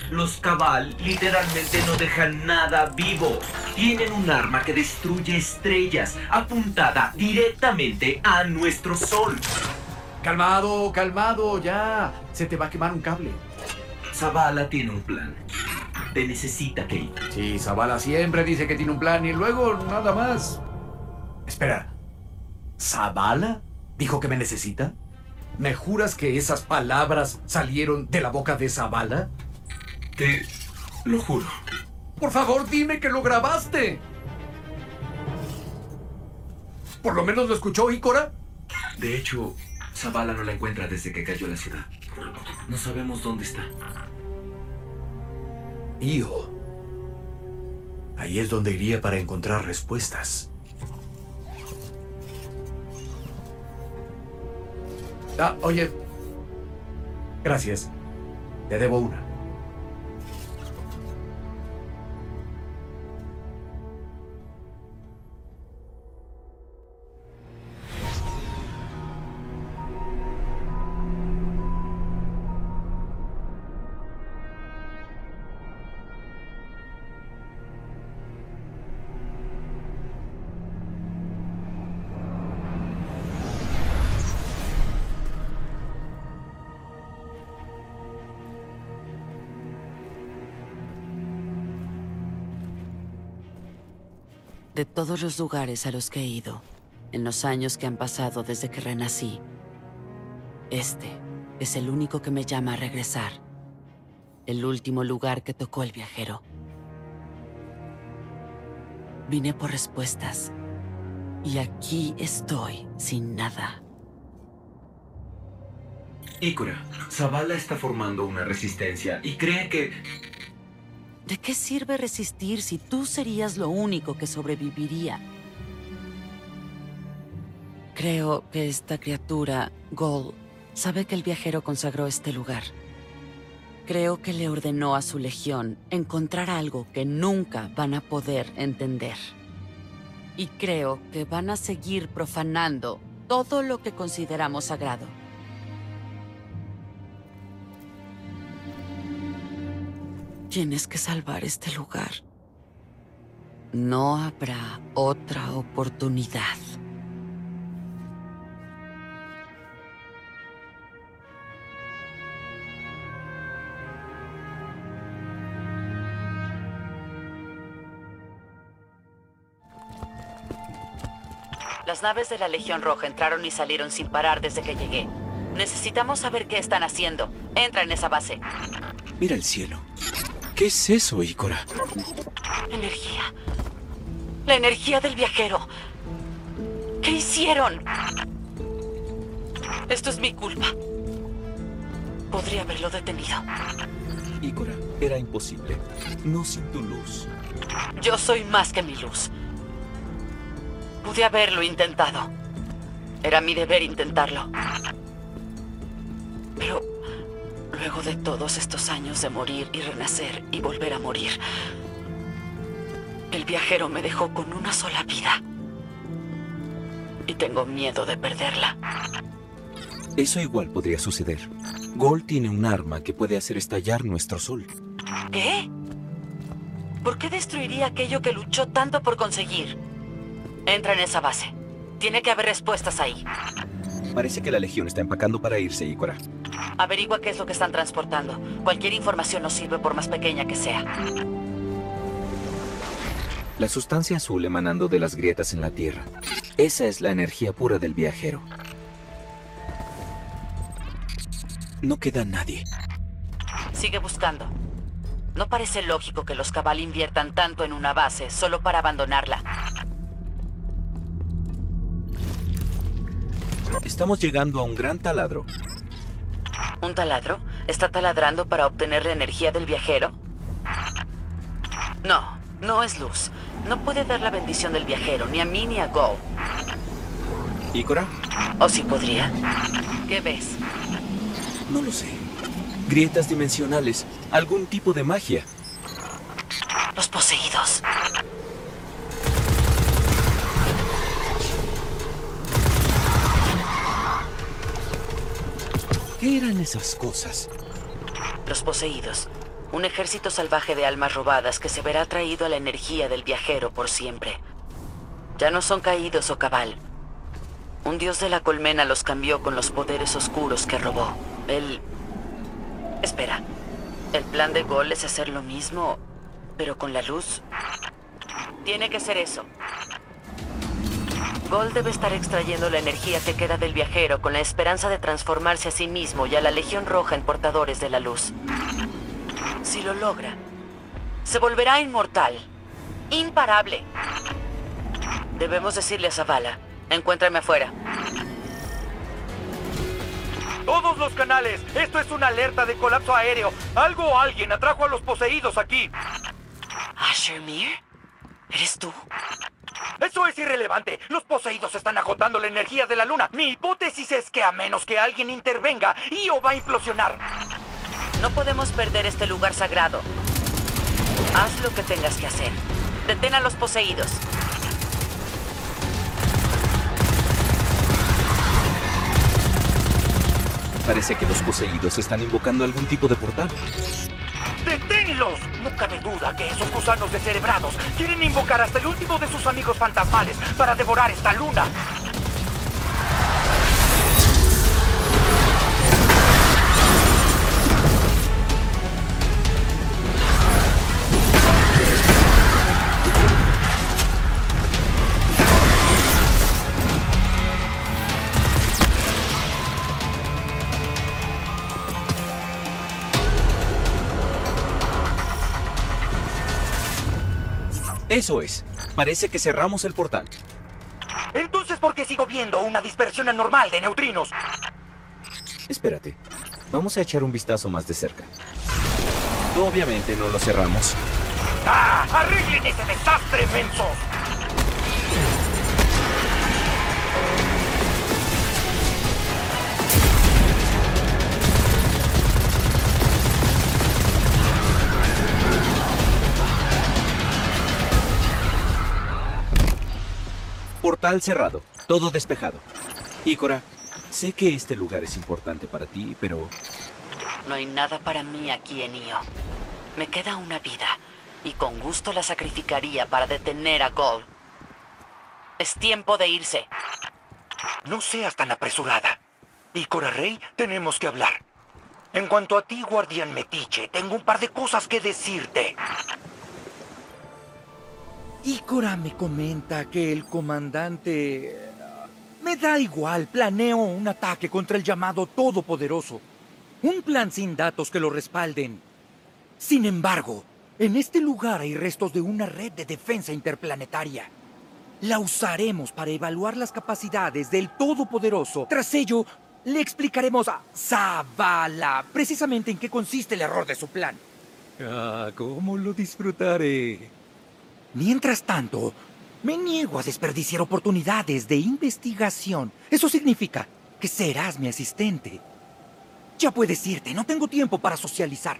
Los Cabal literalmente no dejan nada vivo. Tienen un arma que destruye estrellas, apuntada directamente a nuestro sol. Calmado, calmado, ya. Se te va a quemar un cable. Zavala tiene un plan. Te necesita, Kate. Sí, Zavala siempre dice que tiene un plan y luego nada más. Espera. ¿Zavala? ¿Dijo que me necesita? ¿Me juras que esas palabras salieron de la boca de Zavala? Te lo juro. Por favor, dime que lo grabaste. ¿Por lo menos lo escuchó Ícora? De hecho, Zavala no la encuentra desde que cayó la ciudad. No sabemos dónde está. Io. Ahí es donde iría para encontrar respuestas. Ah, oye. Gracias. Te debo una. De todos los lugares a los que he ido, en los años que han pasado desde que renací, este es el único que me llama a regresar. El último lugar que tocó el viajero. Vine por respuestas. Y aquí estoy, sin nada. Ícora, Zavala está formando una resistencia y cree que ¿De qué sirve resistir si tú serías lo único que sobreviviría? Creo que esta criatura, Gol, sabe que el viajero consagró este lugar. Creo que le ordenó a su legión encontrar algo que nunca van a poder entender. Y creo que van a seguir profanando todo lo que consideramos sagrado. Tienes que salvar este lugar. No habrá otra oportunidad. Las naves de la Legión Roja entraron y salieron sin parar desde que llegué. Necesitamos saber qué están haciendo. Entra en esa base. Mira el cielo. ¿Qué es eso, Ícora? Energía. La energía del viajero. ¿Qué hicieron? Esto es mi culpa. Podría haberlo detenido. Ícora, era imposible. No sin tu luz. Yo soy más que mi luz. Pude haberlo intentado. Era mi deber intentarlo. Pero luego de todos estos años de morir y renacer y volver a morir, El viajero me dejó con una sola vida. Y tengo miedo de perderla. Eso igual podría suceder. Gol tiene un arma que puede hacer estallar nuestro sol. ¿Qué? ¿Por qué destruiría aquello que luchó tanto por conseguir? Entra en esa base. Tiene que haber respuestas ahí. Parece que la Legión está empacando para irse, Ícora. Averigua qué es lo que están transportando. Cualquier información nos sirve por más pequeña que sea. La sustancia azul emanando de las grietas en la Tierra. Esa es la energía pura del viajero. No queda nadie. Sigue buscando. No parece lógico que los Cabal inviertan tanto en una base solo para abandonarla. Estamos llegando a un gran taladro. ¿Un taladro? ¿Está taladrando para obtener la energía del viajero? No, no es luz. No puede dar la bendición del viajero, ni a mí ni a Go. ¿Ícora? ¿O si podría? ¿Qué ves? No lo sé. Grietas dimensionales. Algún tipo de magia. Los poseídos. ¿Qué eran esas cosas? Los poseídos. Un ejército salvaje de almas robadas que se verá atraído a la energía del viajero por siempre. Ya no son caídos o cabal. Un dios de la colmena los cambió con los poderes oscuros que robó. El... Espera. ¿El plan de Gol es hacer lo mismo, pero con la luz? Tiene que ser eso. Gol debe estar extrayendo la energía que queda del viajero con la esperanza de transformarse a sí mismo y a la Legión Roja en portadores de la luz. Si lo logra, se volverá inmortal. Imparable. Debemos decirle a Zavala, encuéntrame afuera. Todos los canales. Esto es una alerta de colapso aéreo. Algo o alguien atrajo a los poseídos aquí. ¿Asher Mir? ¿Eres tú? Eso es irrelevante. Los poseídos están agotando la energía de la luna. Mi hipótesis es que a menos que alguien intervenga, Io va a implosionar. No podemos perder este lugar sagrado. Haz lo que tengas que hacer. Detén a los poseídos. Parece que los poseídos están invocando algún tipo de portal. ¡Deténlos! No cabe duda que esos gusanos descerebrados quieren invocar hasta el último de sus amigos fantasmales para devorar esta luna. Eso es. Parece que cerramos el portal. Entonces, ¿por qué sigo viendo una dispersión anormal de neutrinos? Espérate. Vamos a echar un vistazo más de cerca. Obviamente no lo cerramos. ¡Ah! ¡Arreglen ese desastre, mensos! Portal cerrado. Todo despejado. Ícora, sé que este lugar es importante para ti, pero No hay nada para mí aquí en Io. Me queda una vida y con gusto la sacrificaría para detener a Gold. Es tiempo de irse. No seas tan apresurada. Ícora Rey, tenemos que hablar. En cuanto a ti, guardián metiche, tengo un par de cosas que decirte. Ícora me comenta que el comandante... Me da igual, planeo un ataque contra el llamado Todopoderoso. Un plan sin datos que lo respalden. Sin embargo, en este lugar hay restos de una red de defensa interplanetaria. La usaremos para evaluar las capacidades del Todopoderoso. Tras ello, le explicaremos a Zavala precisamente en qué consiste el error de su plan. Ah, cómo lo disfrutaré. Mientras tanto, me niego a desperdiciar oportunidades de investigación. Eso significa que serás mi asistente. Ya puedes irte, no tengo tiempo para socializar.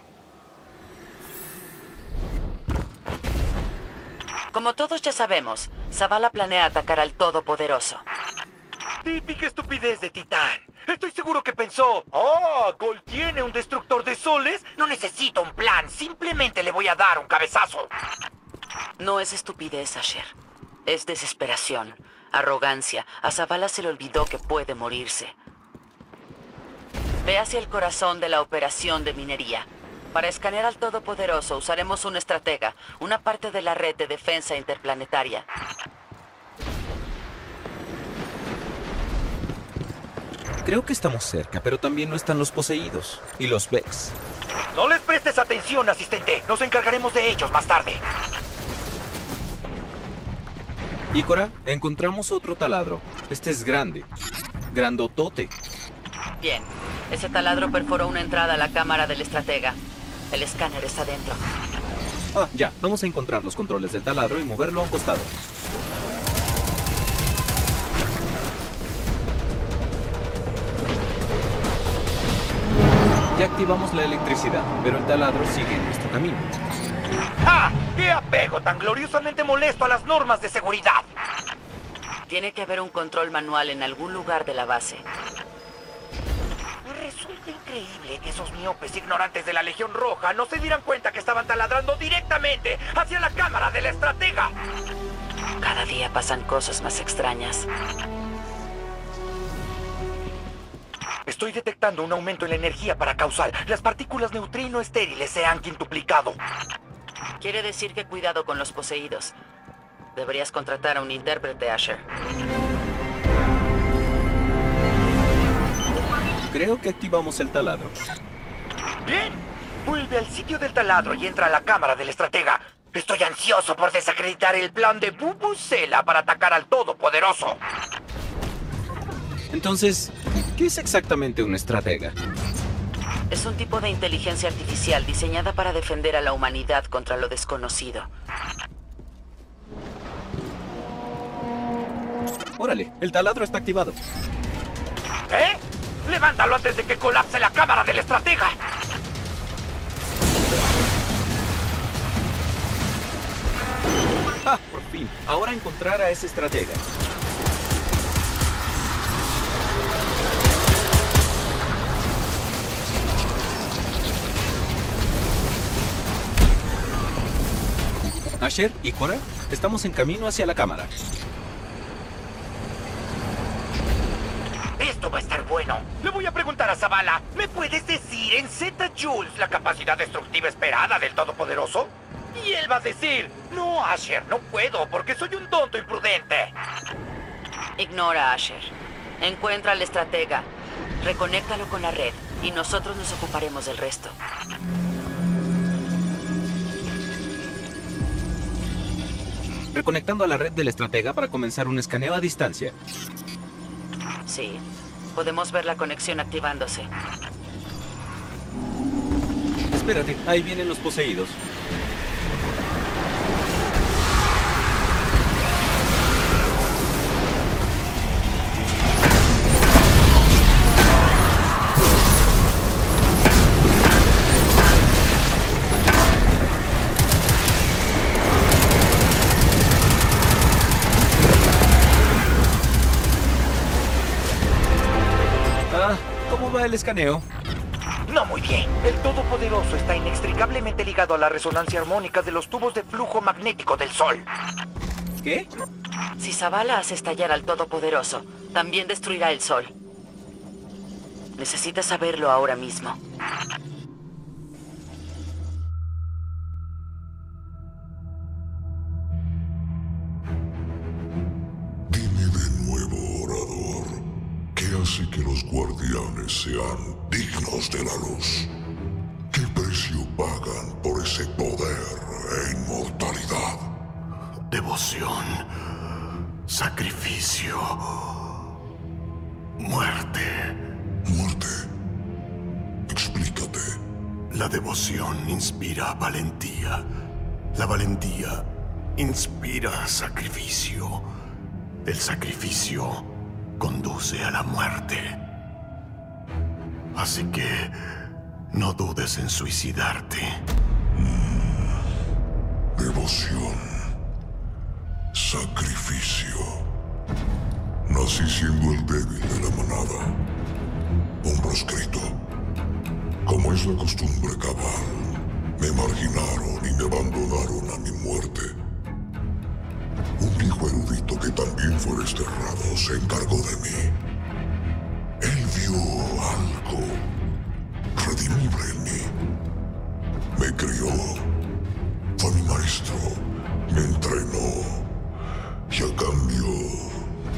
Como todos ya sabemos, Zavala planea atacar al Todopoderoso. Típica estupidez de Titán. Estoy seguro que pensó, oh, Gol tiene un destructor de soles. No necesito un plan, simplemente le voy a dar un cabezazo. No es estupidez, Asher. Es desesperación, arrogancia. A Zavala se le olvidó que puede morirse. Ve hacia el corazón de la operación de minería. Para escanear al Todopoderoso usaremos un estratega, una parte de la red de defensa interplanetaria. Creo que estamos cerca, pero también no están los poseídos. Y los Vex. No les prestes atención, asistente. Nos encargaremos de ellos más tarde. Ícora, encontramos otro taladro. Este es grande. Grandotote. Bien. Ese taladro perforó una entrada a la cámara del estratega. El escáner está dentro. Ah, ya. Vamos a encontrar los controles del taladro y moverlo a un costado. Ya activamos la electricidad, pero el taladro sigue en nuestro camino. ¡Ja! ¡Qué apego tan gloriosamente molesto a las normas de seguridad! Tiene que haber un control manual en algún lugar de la base. Resulta increíble que esos miopes ignorantes de la Legión Roja no se dieran cuenta que estaban taladrando directamente hacia la cámara del estratega. Cada día pasan cosas más extrañas. Estoy detectando un aumento en la energía para causal. Las partículas neutrino estériles se han quintuplicado. Quiere decir que cuidado con los poseídos. Deberías contratar a un intérprete, Asher. Creo que activamos el taladro. Bien. Vuelve al sitio del taladro y entra a la cámara del estratega. Estoy ansioso por desacreditar el plan de Bubucela para atacar al Todopoderoso. Entonces, ¿qué es exactamente un estratega? Es un tipo de inteligencia artificial diseñada para defender a la humanidad contra lo desconocido. Órale, el taladro está activado. ¿Eh? ¡Levántalo antes de que colapse la cámara del estratega! ¡Ah, por fin! Ahora encontrar a ese estratega. Asher y Cora, estamos en camino hacia la cámara. Esto va a estar bueno. Le voy a preguntar a Zavala. ¿Me puedes decir en Z Jules la capacidad destructiva esperada del Todopoderoso? Y él va a decir, no, Asher, no puedo porque soy un tonto imprudente. Ignora Asher. Encuentra al estratega. Reconéctalo con la red y nosotros nos ocuparemos del resto. Reconectando a la red del estratega para comenzar un escaneo a distancia. Sí. Podemos ver la conexión activándose. Espérate, ahí vienen los poseídos. El escaneo? No muy bien. El Todopoderoso está inextricablemente ligado a la resonancia armónica de los tubos de flujo magnético del Sol. ¿Qué? Si Zavala hace estallar al Todopoderoso, también destruirá el Sol. Necesitas saberlo ahora mismo. Hace que los guardianes sean dignos de la luz? ¿Qué precio pagan por ese poder e inmortalidad? Devoción, sacrificio, muerte. ¿Muerte? Explícate. La devoción inspira valentía. La valentía inspira sacrificio. El sacrificio conduce a la muerte. Así que no dudes en suicidarte. Devoción. Sacrificio. Nací siendo el débil de la manada. Un proscrito. Como es la costumbre cabal, me marginaron y me abandonaron a mi muerte. Un viejo erudito que también fue desterrado se encargó de mí. Él vio algo redimible en mí. Me crió. Fue mi maestro. Me entrenó. Y a cambio,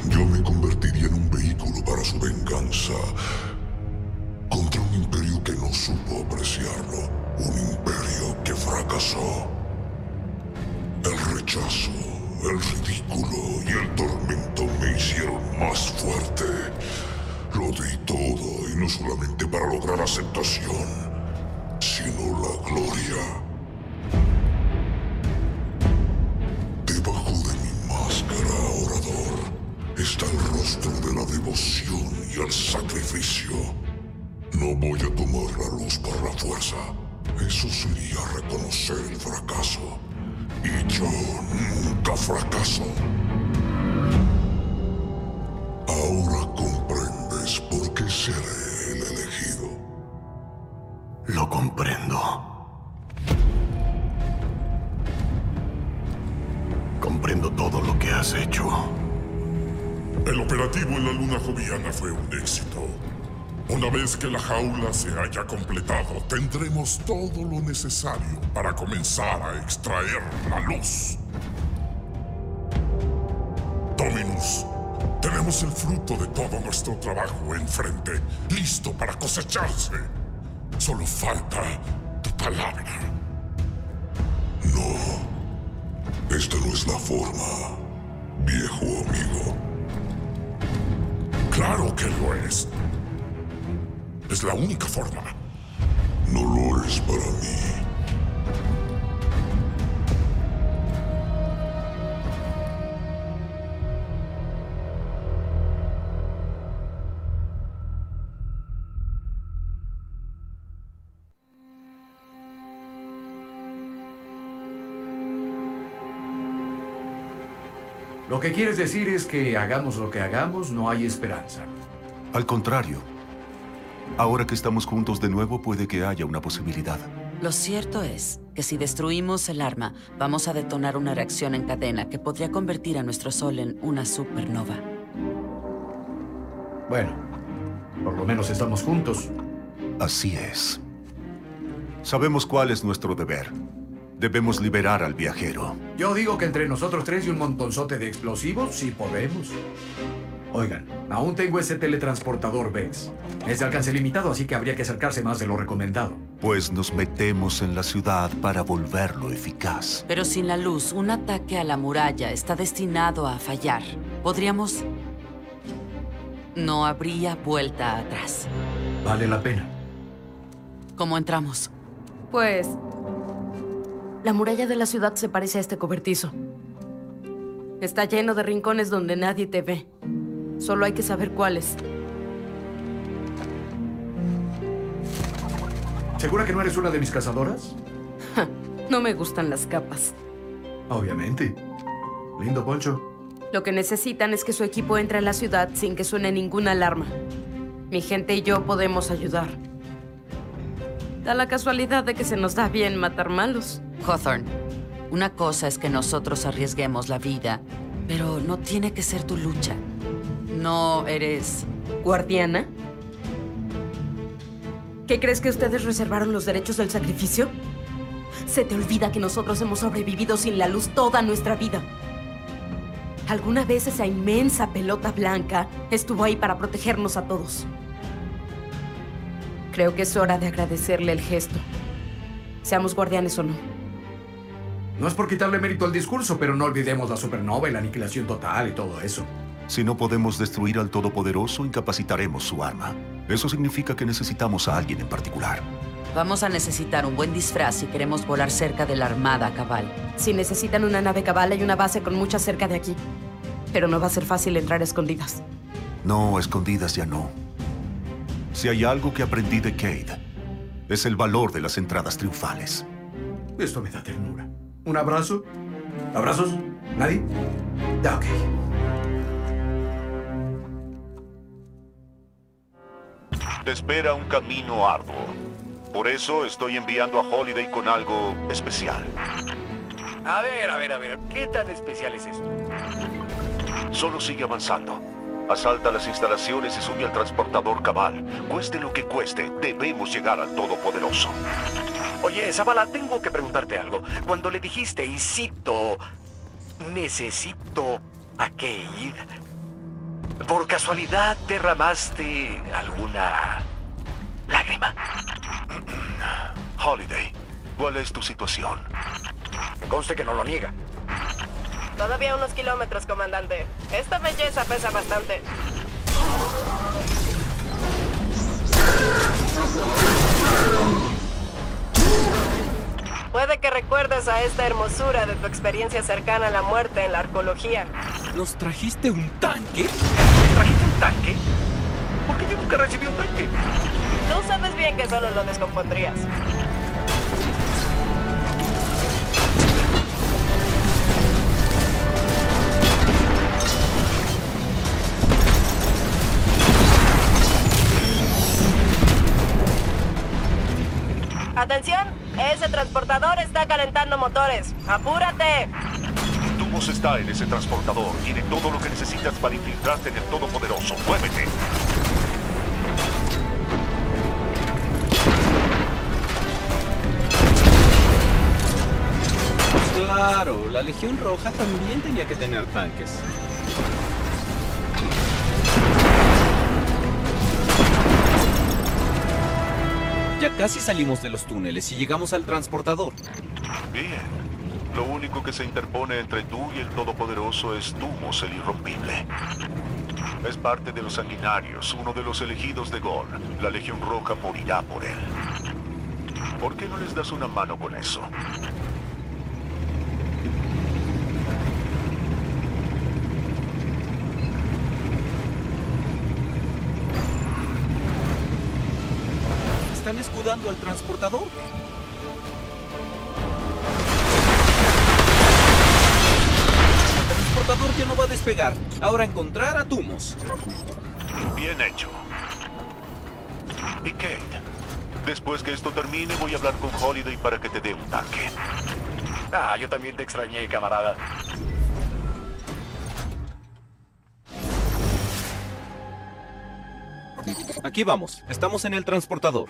yo me convertiría en un vehículo para su venganza contra un imperio que no supo apreciarlo. Un imperio que fracasó. El rechazo, solamente para lograr aceptación, sino la gloria. Debajo de mi máscara, orador, está el rostro de la devoción y el sacrificio. No voy a tomar la luz por la fuerza. Eso sería reconocer el fracaso. Y yo nunca fracaso. Ahora comprendes por qué seré comprendo. Comprendo todo lo que has hecho. El operativo en la luna joviana fue un éxito. Una vez que la jaula se haya completado, tendremos todo lo necesario para comenzar a extraer la luz. Dominus, tenemos el fruto de todo nuestro trabajo enfrente, listo para cosecharse. Solo falta tu palabra. No, esta no es la forma, viejo amigo. Claro que lo es. Es la única forma. No lo es para mí. Que quieres decir es que hagamos lo que hagamos, no hay esperanza. Al contrario. Ahora que estamos juntos de nuevo, puede que haya una posibilidad. Lo cierto es que si destruimos el arma, vamos a detonar una reacción en cadena que podría convertir a nuestro Sol en una supernova. Bueno, por lo menos estamos juntos. Así es. Sabemos cuál es nuestro deber. Debemos liberar al viajero. Yo digo que entre nosotros tres y un montonzote de explosivos, sí podemos. Oigan, aún tengo ese teletransportador Vex. Es de alcance limitado, así que habría que acercarse más de lo recomendado. Pues nos metemos en la ciudad para volverlo eficaz. Pero sin la luz, un ataque a la muralla está destinado a fallar. Podríamos... No habría vuelta atrás. Vale la pena. ¿Cómo entramos? Pues... La muralla de la ciudad se parece a este cobertizo. Está lleno de rincones donde nadie te ve. Solo hay que saber cuáles. ¿Segura que no eres una de mis cazadoras? no me gustan las capas. Obviamente. Lindo poncho. Lo que necesitan es que su equipo entre a la ciudad sin que suene ninguna alarma. Mi gente y yo podemos ayudar. Da la casualidad de que se nos da bien matar malos. Hawthorne, una cosa es que nosotros arriesguemos la vida, pero no tiene que ser tu lucha. No eres... ¿Guardiana? ¿Qué crees que ustedes reservaron los derechos del sacrificio? Se te olvida que nosotros hemos sobrevivido sin la luz toda nuestra vida. Alguna vez esa inmensa pelota blanca estuvo ahí para protegernos a todos. Creo que es hora de agradecerle el gesto. Seamos guardianes o no. No es por quitarle mérito al discurso, pero no olvidemos la supernova y la aniquilación total y todo eso. Si no podemos destruir al Todopoderoso, incapacitaremos su arma. Eso significa que necesitamos a alguien en particular. Vamos a necesitar un buen disfraz si queremos volar cerca de la Armada Cabal. Si necesitan una nave cabal, hay una base con mucha cerca de aquí. Pero no va a ser fácil entrar a escondidas. No, escondidas ya no. Si hay algo que aprendí de Cade, es el valor de las entradas triunfales. Esto me da ternura. ¿Un abrazo? ¿Abrazos? ¿Nadie? Ok. Te espera un camino arduo. Por eso estoy enviando a Holiday con algo especial. A ver, a ver, a ver. ¿Qué tan especial es esto? Solo sigue avanzando. Asalta las instalaciones y sube al transportador cabal. Cueste lo que cueste, debemos llegar al Todopoderoso. Oye, Zavala, tengo que preguntarte algo. Cuando le dijiste, y cito, necesito a Cade, ¿por casualidad derramaste alguna lágrima? Holiday, ¿cuál es tu situación? Conste que no lo niega. Todavía unos kilómetros, comandante. Esta belleza pesa bastante. Puede que recuerdes a esta hermosura de tu experiencia cercana a la muerte en la arqueología. ¿Nos trajiste un tanque? ¿Trajiste un tanque? ¿Por qué yo nunca recibí un tanque? Tú sabes bien que solo lo descompondrías. ¡Atención! Ese transportador está calentando motores. ¡Apúrate! Tumos está en ese transportador. Tiene todo lo que necesitas para infiltrarte en el Todopoderoso. ¡Muévete! Claro, la Legión Roja también tenía que tener tanques. Ya casi salimos de los túneles y llegamos al transportador. Bien. Lo único que se interpone entre tú y el Todopoderoso es Tumos el Irrompible. Es parte de los sanguinarios, uno de los elegidos de Gol. La Legión Roja morirá por él. ¿Por qué no les das una mano con eso? Están escudando al transportador. El transportador ya no va a despegar. Ahora encontrar a Tumos. Bien hecho. Y Kate, después que esto termine voy a hablar con Holiday para que te dé un tanque. Ah, yo también te extrañé, camarada. Aquí vamos. Estamos en el transportador.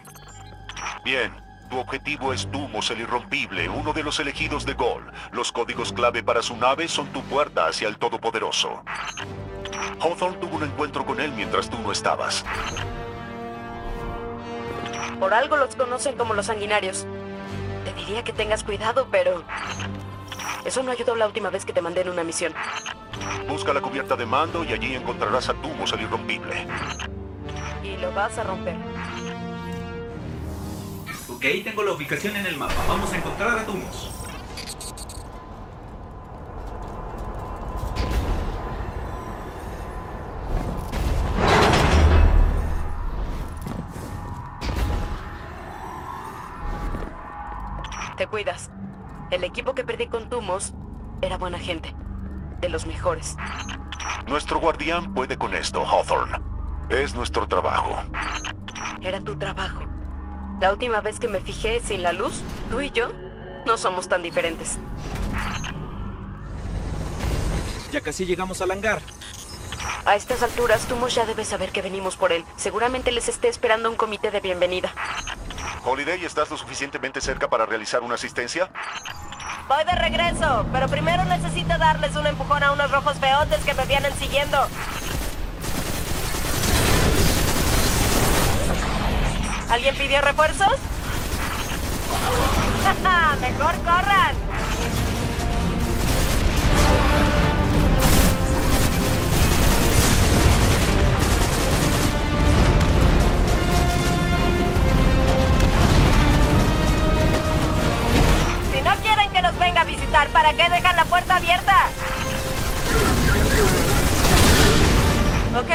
Bien. Tu objetivo es Tumos el Irrompible, uno de los elegidos de Gol. Los códigos clave para su nave son tu puerta hacia el Todopoderoso. Hawthorne tuvo un encuentro con él mientras tú no estabas. Por algo los conocen como los sanguinarios. Te diría que tengas cuidado, pero... Eso no ayudó la última vez que te mandé en una misión. Busca la cubierta de mando y allí encontrarás a Tumos el Irrompible. Y lo vas a romper. Ok, tengo la ubicación en el mapa. Vamos a encontrar a Tumos. Te cuidas. El equipo que perdí con Tumos era buena gente. De los mejores. Nuestro guardián puede con esto, Hawthorne. Es nuestro trabajo. Era tu trabajo. La última vez que me fijé sin la luz, tú y yo no somos tan diferentes. Ya casi llegamos al hangar. A estas alturas, Tumos ya debe saber que venimos por él. Seguramente les esté esperando un comité de bienvenida. Holiday, ¿estás lo suficientemente cerca para realizar una asistencia? Voy de regreso, pero primero necesito darles un empujón a unos rojos feotes que me vienen siguiendo. ¿Alguien pidió refuerzos? ¡Mejor corran! Si no quieren que los venga a visitar, ¿para qué dejan la puerta abierta? ¿Ok?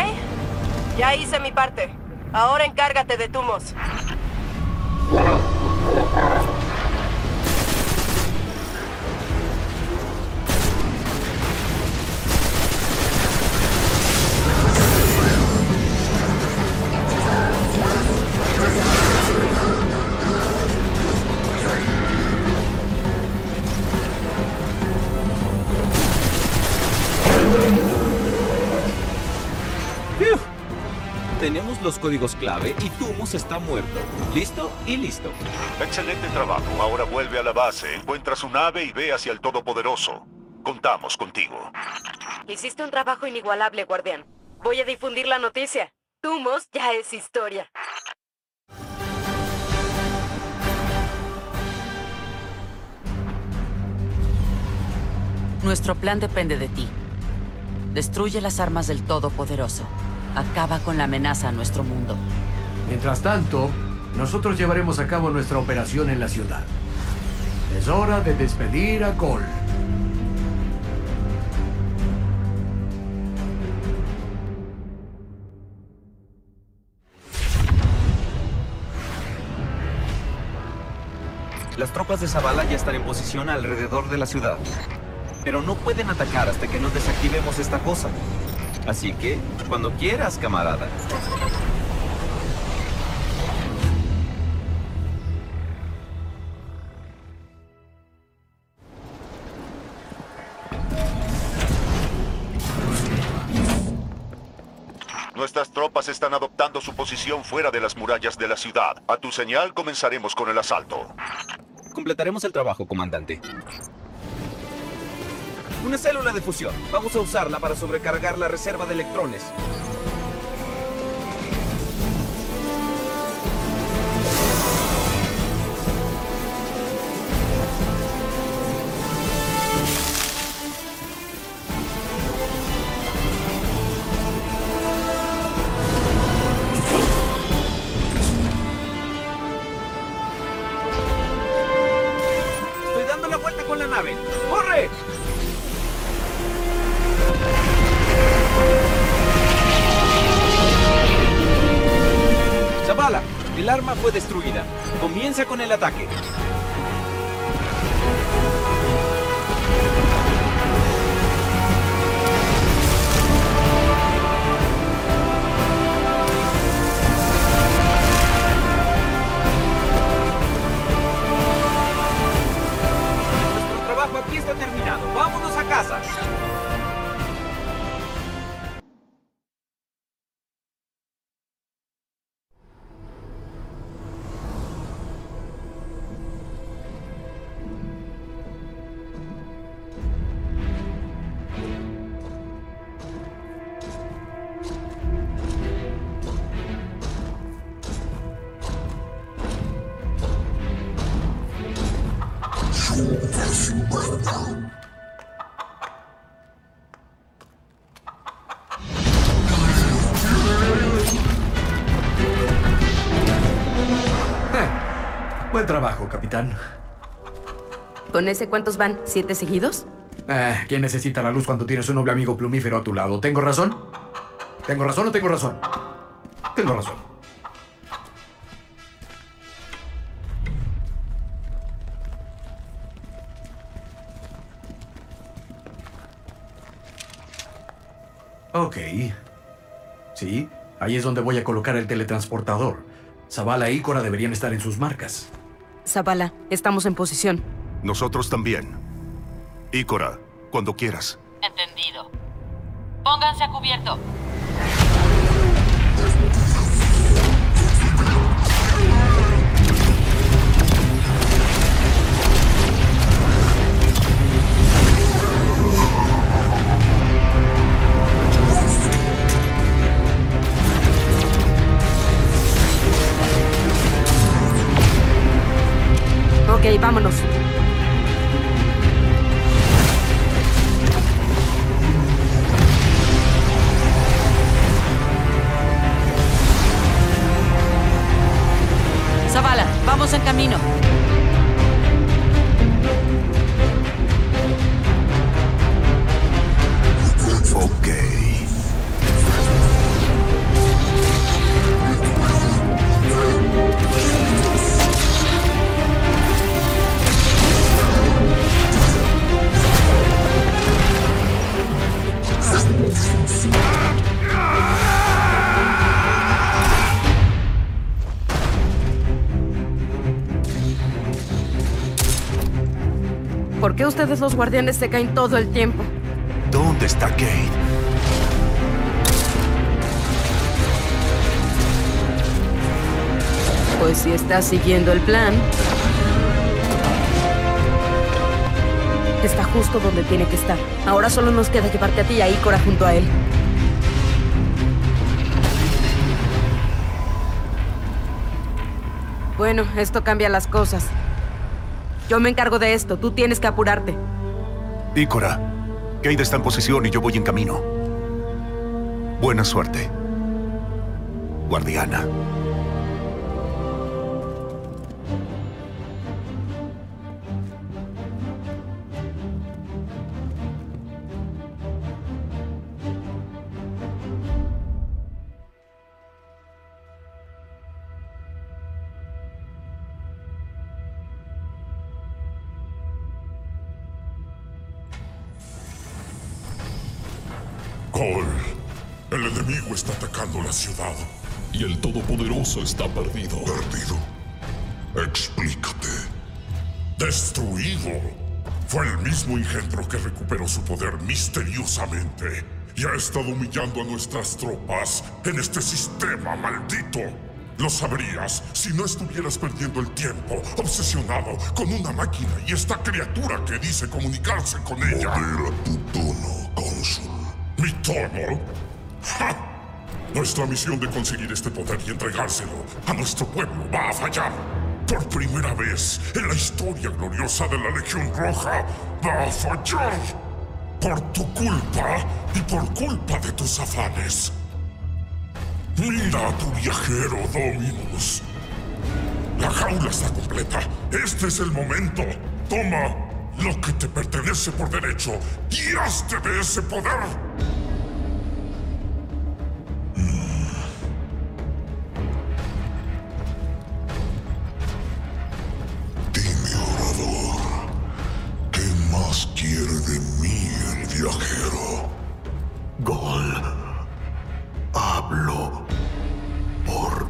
Ya hice mi parte. Ahora encárgate de Tumos. Los códigos clave y Tumos está muerto. ¿Listo? Y listo. Excelente trabajo. Ahora vuelve a la base, encuentra su nave y ve hacia el Todopoderoso. Contamos contigo. Hiciste un trabajo inigualable, guardián. Voy a difundir la noticia. Tumos ya es historia. Nuestro plan depende de ti. Destruye las armas del Todopoderoso. Acaba con la amenaza a nuestro mundo. Mientras tanto, nosotros llevaremos a cabo nuestra operación en la ciudad. Es hora de despedir a Cole. Las tropas de Zavala ya están en posición alrededor de la ciudad. Pero no pueden atacar hasta que no desactivemos esta cosa. Así que, cuando quieras, camarada. Nuestras tropas están adoptando su posición fuera de las murallas de la ciudad. A tu señal comenzaremos con el asalto. Completaremos el trabajo, comandante. Una célula de fusión. Vamos a usarla para sobrecargar la reserva de electrones. ¿Con ese cuántos van? ¿Siete seguidos? Eh, ¿Quién necesita la luz cuando tienes un noble amigo plumífero a tu lado? ¿Tengo razón? ¿Tengo razón o tengo razón? Tengo razón. Ok. Sí, ahí es donde voy a colocar el teletransportador. Zavala e Ícora deberían estar en sus marcas. Zabala, estamos en posición. Nosotros también. Ícora, cuando quieras. Entendido. Pónganse a cubierto. Ok, vámonos. ustedes los guardianes se caen todo el tiempo. ¿Dónde está Kate? Pues si está siguiendo el plan... Está justo donde tiene que estar. Ahora solo nos queda llevarte a ti y a Ikora junto a él. Bueno, esto cambia las cosas. Yo me encargo de esto, tú tienes que apurarte. Ícora, Cade está en posición y yo voy en camino. Buena suerte. Guardiana. Está perdido. ¿Perdido? Explícate. Destruido. Fue el mismo engendro que recuperó su poder misteriosamente y ha estado humillando a nuestras tropas en este sistema maldito. Lo sabrías si no estuvieras perdiendo el tiempo obsesionado con una máquina y esta criatura que dice comunicarse con ella. Modera tu tono, cónsul. ¿Mi tono? ¡Ja! Nuestra misión de conseguir este poder y entregárselo a nuestro pueblo va a fallar. Por primera vez en la historia gloriosa de la Legión Roja, va a fallar. Por tu culpa y por culpa de tus afanes. Mira a tu viajero, Dominus. La jaula está completa. Este es el momento. Toma lo que te pertenece por derecho y hazte de ese poder. Viajero? Gol. Hablo por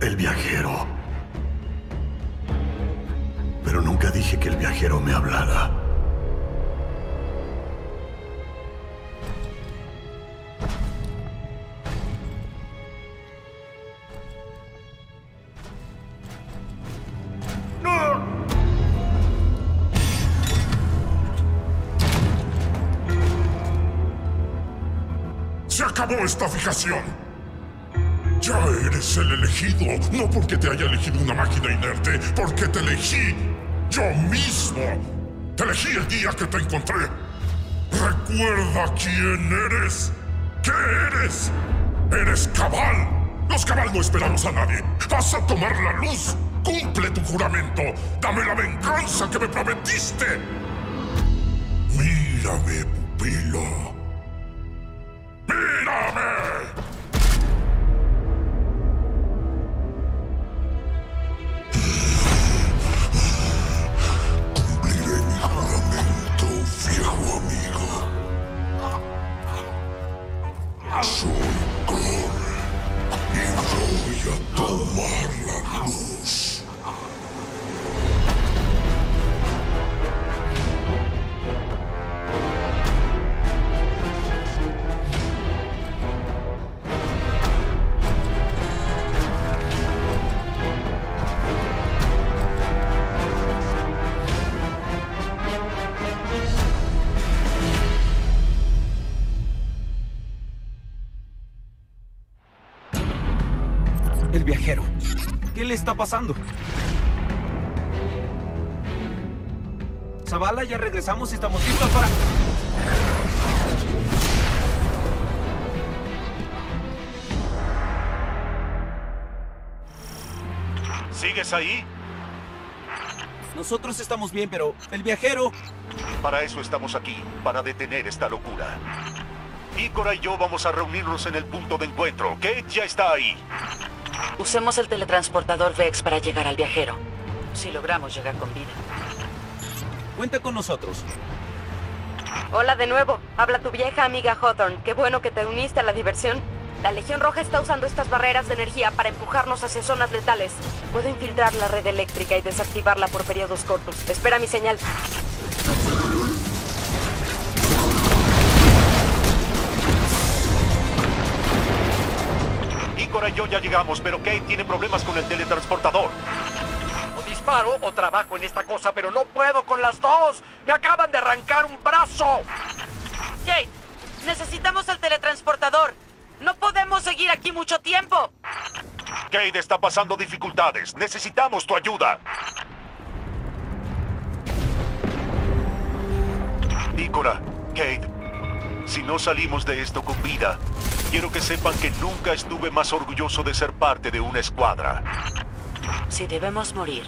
el viajero. Pero nunca dije que el viajero me hablara. Se acabó esta fijación. Ya eres el elegido, no porque te haya elegido una máquina inerte, porque te elegí yo mismo. Te elegí el día que te encontré. Recuerda quién eres. ¿Qué eres? Eres cabal. Los cabal no esperamos a nadie. Vas a tomar la luz. Cumple tu juramento. Dame la venganza que me prometiste. Mírame, pupilo. Está pasando? Zavala, ya regresamos y estamos listos para... ¿Sigues ahí? Nosotros estamos bien, pero el viajero... Para eso estamos aquí, para detener esta locura. Ícora y yo vamos a reunirnos en el punto de encuentro. Kate ya está ahí. Usemos el teletransportador Vex para llegar al viajero. Si logramos llegar con vida. Cuenta con nosotros. Hola de nuevo. Habla tu vieja amiga Hawthorne. Qué bueno que te uniste a la diversión. La Legión Roja está usando estas barreras de energía para empujarnos hacia zonas letales. Puedo infiltrar la red eléctrica y desactivarla por periodos cortos. Espera mi señal. Ícora y yo ya llegamos, pero Kate tiene problemas con el teletransportador. O disparo o trabajo en esta cosa, pero no puedo con las dos. Me acaban de arrancar un brazo. Kate, necesitamos el teletransportador. No podemos seguir aquí mucho tiempo. Kate está pasando dificultades. Necesitamos tu ayuda. Ícora, Kate, si no salimos de esto con vida, quiero que sepan que nunca estuve más orgulloso de ser parte de una escuadra. Si debemos morir,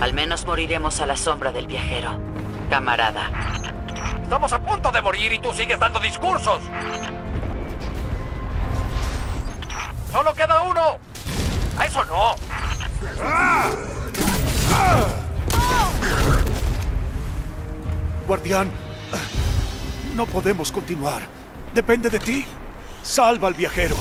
al menos moriremos a la sombra del viajero, camarada. Estamos a punto de morir y tú sigues dando discursos. ¡Solo queda uno! ¡A eso no! Guardián, no podemos continuar. Depende de ti. Salva al viajero.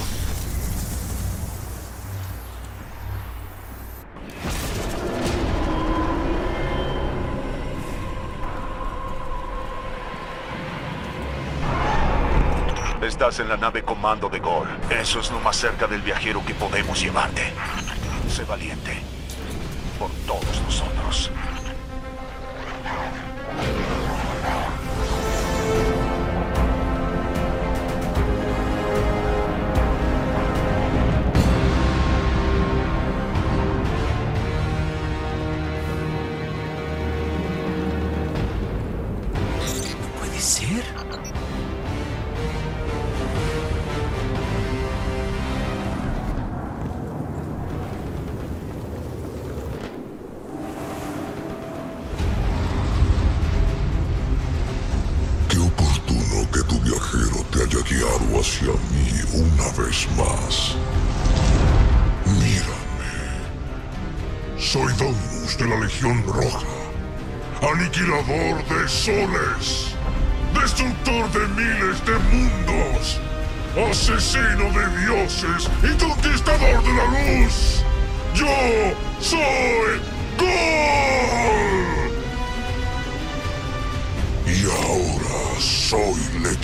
Estás en la nave comando de Gol. Eso es lo más cerca del viajero que podemos llevarte. Sé valiente. Por todos nosotros. Soles. Destructor de miles de mundos. Asesino de dioses y conquistador de la luz. Yo soy Gol. Y ahora soy leyenda.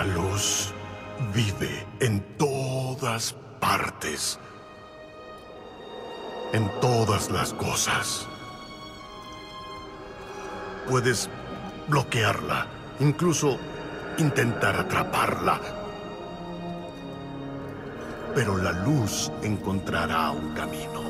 La luz vive en todas partes. En todas las cosas. Puedes bloquearla, incluso intentar atraparla. Pero la luz encontrará un camino.